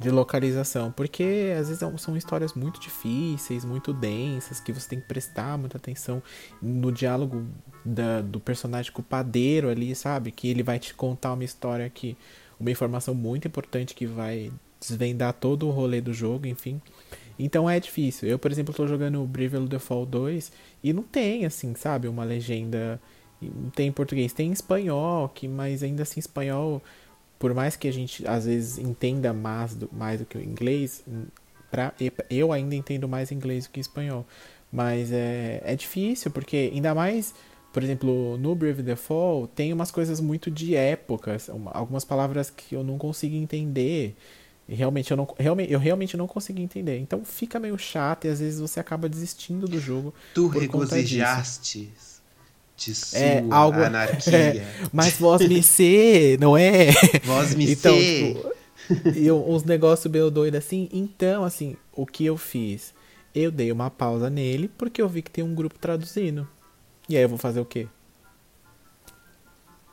de localização, porque às vezes são- são histórias muito difíceis, muito densas, que você tem que prestar muita atenção no diálogo da- do personagem culpadeiro ali, sabe? Que ele vai te contar uma história que. uma informação muito importante que vai desvendar todo o rolê do jogo, enfim. Então é difícil. Eu, por exemplo, tô jogando Bravely Default 2 e não tem, assim, sabe, uma legenda. Não tem em português, tem em espanhol, que, mas ainda assim, espanhol, por mais que a gente às vezes entenda mais do, mais do que o inglês, pra, eu ainda entendo mais inglês do que espanhol. Mas é, é difícil, porque ainda mais, por exemplo, no Brave Default tem umas coisas muito de épocas, uma- algumas palavras que eu não consigo entender. E realmente eu, não, realmente, eu realmente não consigo entender. Então fica meio chato e às vezes você acaba desistindo do jogo.
Tu regozijastes de sua
É, algo.
anarquia. *laughs*
É, mas voz me ser, não é?
Voz me *laughs*
então,
ser.
Tipo, eu, uns negócios meio doido assim. Então, assim, o que eu fiz? Eu dei uma pausa nele porque eu vi que tem um grupo traduzindo. E aí eu vou fazer o quê?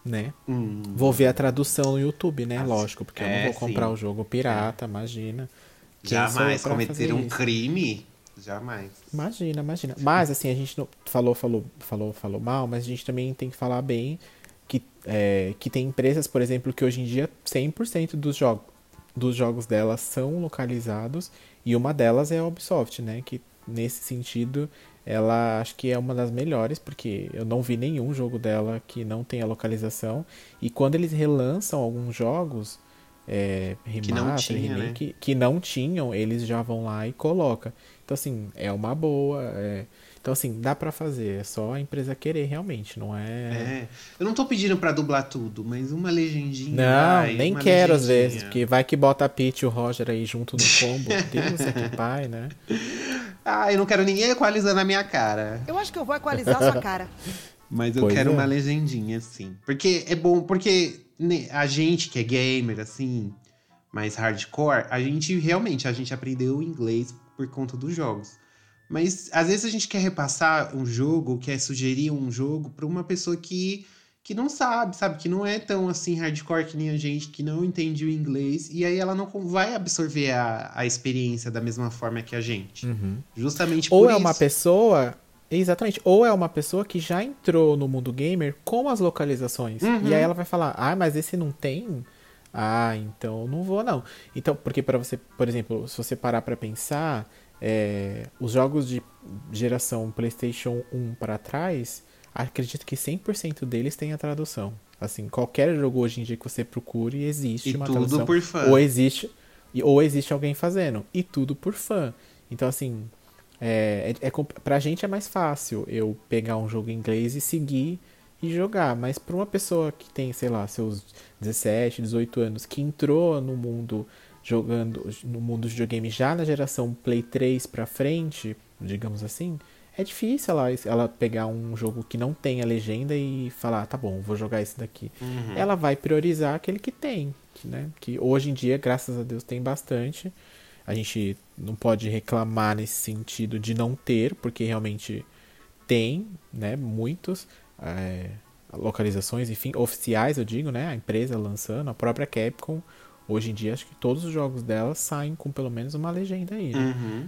Né?
Hum.
Vou ver a tradução no YouTube, né? Lógico, porque eu
é,
não vou comprar
sim.
o jogo pirata, imagina. Quem eu
Jamais cometer um
isso?
crime. Jamais.
Imagina, imagina. Mas assim, a gente não falou, falou, falou, falou mal, mas a gente também tem que falar bem que, é, que tem empresas, por exemplo, que hoje em dia 100% dos, jogos dos jogos delas são localizados e uma delas é a Ubisoft, né? Que nesse sentido ela acho que é uma das melhores, porque eu não vi nenhum jogo dela que não tenha localização. E quando eles relançam alguns jogos, é,
Que não
remaster,
tinha, né?
remake, que não tinham, eles já vão lá e colocam. Então, assim, é uma boa. é- Então, assim, dá pra fazer. É só a empresa querer realmente, não é.
É. Eu não tô pedindo pra dublar tudo, mas uma legendinha.
Não,
vai,
nem quero às
legendinha.
vezes, porque vai que bota a Peach e o Roger aí junto no combo. *laughs* Deus é que pai, né?
Ah, eu não quero ninguém equalizando a minha cara.
Eu acho que eu vou equalizar sua cara. *laughs*
Mas eu
Pois
quero
é.
uma legendinha, assim. Porque é bom, porque né, a gente que é gamer, assim, mais hardcore, a gente realmente, a gente aprendeu inglês por conta dos jogos. Mas às vezes a gente quer repassar um jogo, quer sugerir um jogo pra uma pessoa que, que não sabe, sabe? Que não é tão assim hardcore que nem a gente, que não entende o inglês. E aí ela não vai absorver a, a experiência da mesma forma que a gente. Justamente
Ou
por
é
isso.
uma pessoa. Exatamente. Ou é uma pessoa que já entrou no mundo gamer com as localizações.
Uhum.
E aí ela vai falar: ah, mas esse não tem? Ah, então não vou não. Então, porque para você, por exemplo, se você parar pra pensar, é, os jogos de geração PlayStation 1 para trás, acredito que 100% deles tem a tradução. Assim, qualquer jogo hoje em dia que você procure, existe
E
uma
tudo
tradução.
por fã.
Ou existe, ou existe alguém fazendo. E tudo por fã. Então, assim, é, é, é, pra gente é mais fácil eu pegar um jogo em inglês e seguir e jogar. Mas pra uma pessoa que tem, sei lá, seus 17, 18 anos, que entrou no mundo jogando no mundo dos videogame já na geração Play 3 pra frente, digamos assim, é difícil ela, ela pegar um jogo que não tem a legenda e falar, tá bom, vou jogar esse daqui.
Uhum.
Ela vai priorizar aquele que tem, que, né? Que hoje em dia, graças a Deus, tem bastante. A gente não pode reclamar nesse sentido de não ter, porque realmente tem, né? Muitos é, localizações, enfim, oficiais, eu digo, né? A empresa lançando, a própria Capcom. Hoje em dia, acho que todos os jogos dela saem com pelo menos uma legenda aí. né?
Uhum.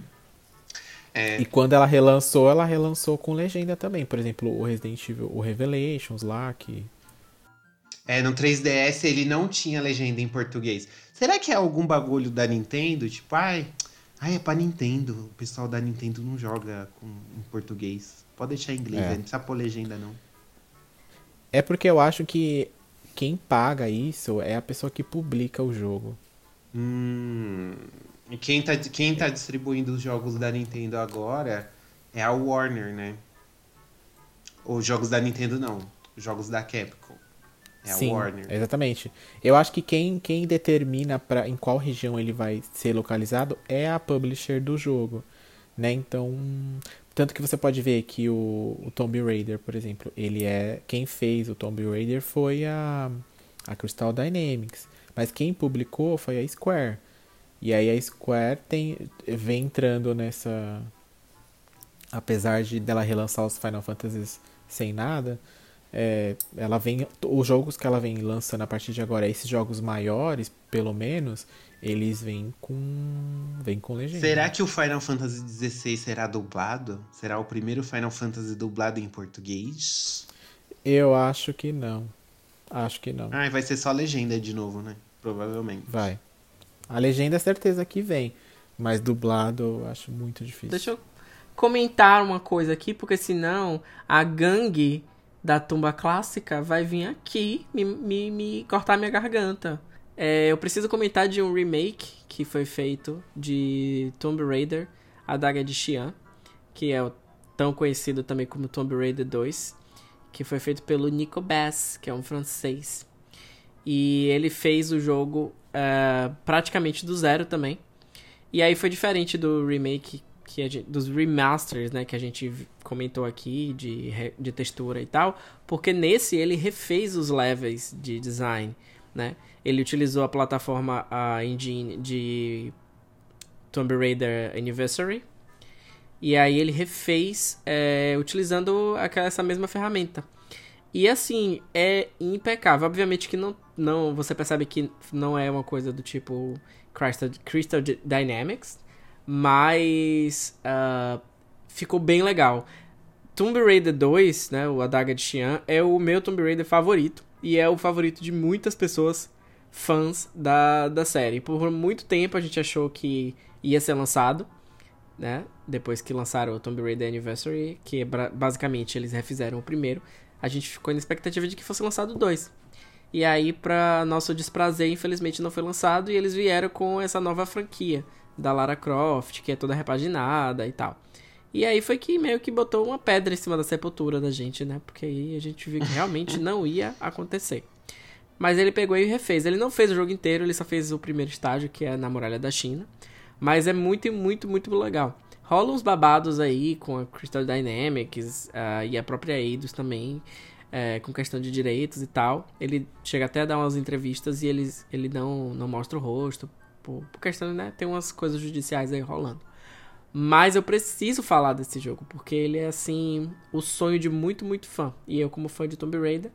É,
E quando ela relançou, ela relançou com legenda também. Por exemplo, o Resident Evil, o Revelations lá, que
É, no 3DS ele não tinha legenda em português. Será que é algum bagulho da Nintendo? Tipo, ai, ai é pra Nintendo. O pessoal da Nintendo não joga com, em português. Pode deixar em inglês,
É.
né? não precisa pôr legenda, não.
É porque eu acho que quem paga isso é a pessoa que publica o jogo.
Hum, e quem tá, quem tá distribuindo os jogos da Nintendo agora é a Warner, né? Os jogos da Nintendo não. Os jogos da Capcom. É a
Sim,
Warner.
exatamente. Eu acho que quem, quem determina pra, em qual região ele vai ser localizado é a publisher do jogo, né? Então, tanto que você pode ver que o, o Tomb Raider, por exemplo, ele é quem fez o Tomb Raider foi a a Crystal Dynamics, mas quem publicou foi a Square. E aí a Square tem vem entrando nessa apesar de dela relançar os Final Fantasies sem nada, é, ela vem os jogos que ela vem lançando a partir de agora, esses jogos maiores, pelo menos, eles vêm com vêm com legenda.
Será que o Final Fantasy XVI será dublado? Será o primeiro Final Fantasy dublado em português?
Eu acho que não. Acho que não.
Ah, vai ser só legenda de novo, né? Provavelmente.
Vai. A legenda é certeza que vem, mas dublado eu acho muito difícil.
Deixa eu comentar uma coisa aqui, porque senão a gangue da tumba clássica vai vir aqui me, me, me cortar minha garganta. É, eu preciso comentar de um remake que foi feito de Tomb Raider, a Daga de Xi'an, que é tão conhecido também como Tomb Raider 2, que foi feito pelo Nico Bass, que é um francês. E ele fez o jogo eh, praticamente do zero também. E aí foi diferente do remake, que gente- dos remasters, né, que a gente comentou aqui, de, de textura e tal, porque nesse ele refez os levels de design, né? Ele utilizou a plataforma, a engine de Tomb Raider Anniversary, e aí ele refez é, utilizando aquela, essa mesma ferramenta. E assim, é impecável. Obviamente que não, não você percebe que não é uma coisa do tipo Crystal, Crystal Dynamics, mas uh, ficou bem legal. Tomb Raider 2, né, o Adaga de Xi'an, é o meu Tomb Raider favorito e é o favorito de muitas pessoas fãs da, da série. Por muito tempo a gente achou que ia ser lançado, né? Depois que lançaram o Tomb Raider Anniversary, que basicamente eles refizeram o primeiro, a gente ficou na expectativa de que fosse lançado 2. E aí, para nosso desprazer, infelizmente não foi lançado e eles vieram com essa nova franquia da Lara Croft, que é toda repaginada e tal. E aí foi que meio que botou uma pedra em cima da sepultura da gente, né? Porque aí a gente viu que realmente *laughs* não ia acontecer. Mas ele pegou e refez. Ele não fez o jogo inteiro, ele só fez o primeiro estágio, que é na Muralha da China. Mas é muito, muito, muito legal. Rola uns babados aí com a Crystal Dynamics uh, e a própria Eidos também, uh, com questão de direitos e tal. Ele chega até a dar umas entrevistas e eles, ele não, não mostra o rosto, por, por questão, né? Tem umas coisas judiciais aí rolando. Mas eu preciso falar desse jogo, porque ele é, assim, o sonho de muito, muito fã. E eu, como fã de Tomb Raider,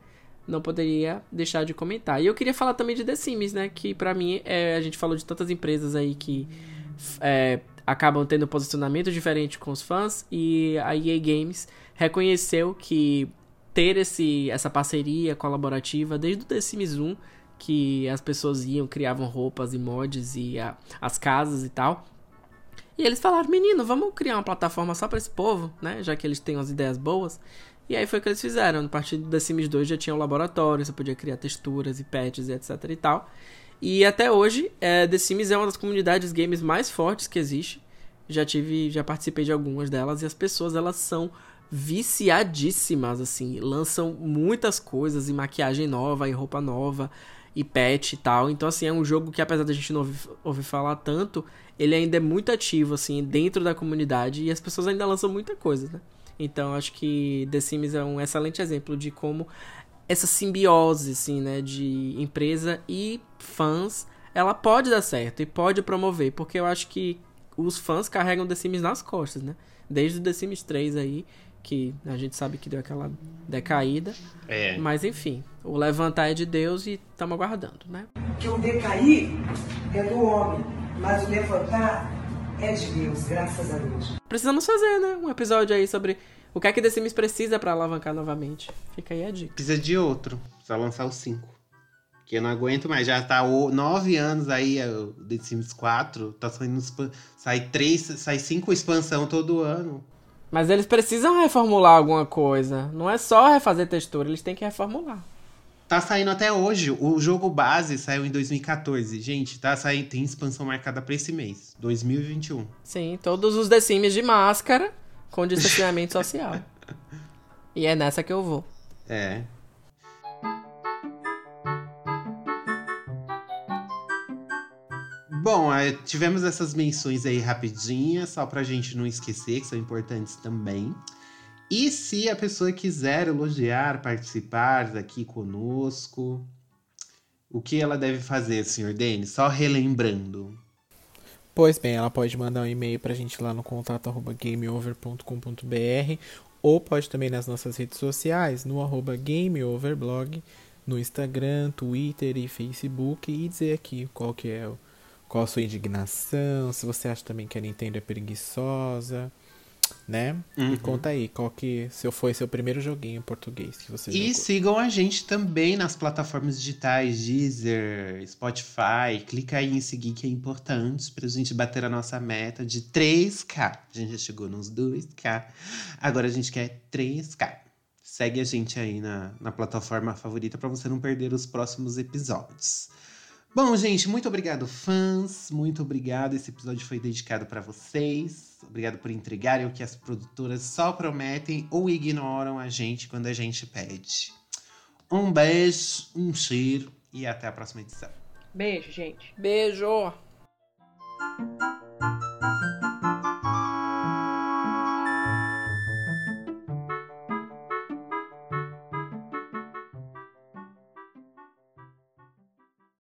não poderia deixar de comentar. E eu queria falar também de The Sims, né? Que para mim, é, a gente falou de tantas empresas aí que é, acabam tendo posicionamento diferente com os fãs. E a EA Games reconheceu que ter esse, essa parceria colaborativa desde o The Sims 1, que as pessoas iam, criavam roupas e mods e a, as casas e tal e eles falaram, menino, vamos criar uma plataforma só para esse povo, né? Já que eles têm umas ideias boas. E aí foi o que eles fizeram. A partir The Sims 2 já tinha um laboratório, você podia criar texturas e patches e etc e tal. E até hoje, é, The Sims é uma das comunidades games mais fortes que existe. Já tive, já participei de algumas delas e as pessoas elas são viciadíssimas assim, lançam muitas coisas e maquiagem nova e roupa nova e patch e tal. Então assim, é um jogo que apesar da gente não ouvir, ouvir falar tanto, ele ainda é muito ativo, assim, dentro da comunidade e as pessoas ainda lançam muita coisa, né? Então, acho que The Sims é um excelente exemplo de como essa simbiose, assim, né, de empresa e fãs, ela pode dar certo e pode promover, porque eu acho que os fãs carregam The Sims nas costas, né? Desde o The Sims 3 aí, que a gente sabe que deu aquela decaída.
É.
Mas enfim, o levantar é de Deus e estamos aguardando, né?
Que o decair é do homem mas o levantar é de Deus, graças a Deus.
Precisamos fazer, né? Um episódio aí sobre o que é que The Sims precisa para alavancar novamente. Fica aí a dica.
Precisa de outro. Precisa lançar o 5. Que eu não aguento mais. Já tá o, nove anos aí, é, o The Sims 4. Tá saindo. Sai três, sai cinco expansão todo ano.
Mas eles precisam reformular alguma coisa. Não é só refazer textura, eles têm que reformular.
Tá saindo até hoje. O jogo base saiu em 2014. Gente, tá saindo, tem expansão marcada pra esse mês, 2021.
Sim, todos os The Sims de máscara com distanciamento social. E é nessa que eu vou.
É. Bom, tivemos essas menções aí rapidinhas, só pra gente não esquecer, que são importantes também. E se a pessoa quiser elogiar, participar aqui conosco, o que ela deve fazer, senhor Denis? Só relembrando.
Pois bem, ela pode mandar um e-mail pra gente lá no contato arroba gameover.com.br ou pode também nas nossas redes sociais, no arroba gameoverblog, no Instagram, Twitter e Facebook e dizer aqui qual que é qual a sua indignação, se você acha também que a Nintendo é preguiçosa, né? Uhum. E conta aí, qual que se foi seu primeiro joguinho em português que você
E
jogou.
sigam a gente também nas plataformas digitais, Deezer, Spotify. Clica aí em seguir que é importante pra gente bater a nossa meta de 3K. A gente já chegou nos 2K. Agora a gente quer 3K. Segue a gente aí na, na plataforma favorita para você não perder os próximos episódios. Bom, gente, muito obrigado, fãs. Muito obrigado. Esse episódio foi dedicado para vocês. Obrigado por entregarem o que as produtoras só prometem ou ignoram a gente quando a gente pede. Um beijo, um cheiro e até a próxima edição.
Beijo, gente.
Beijo.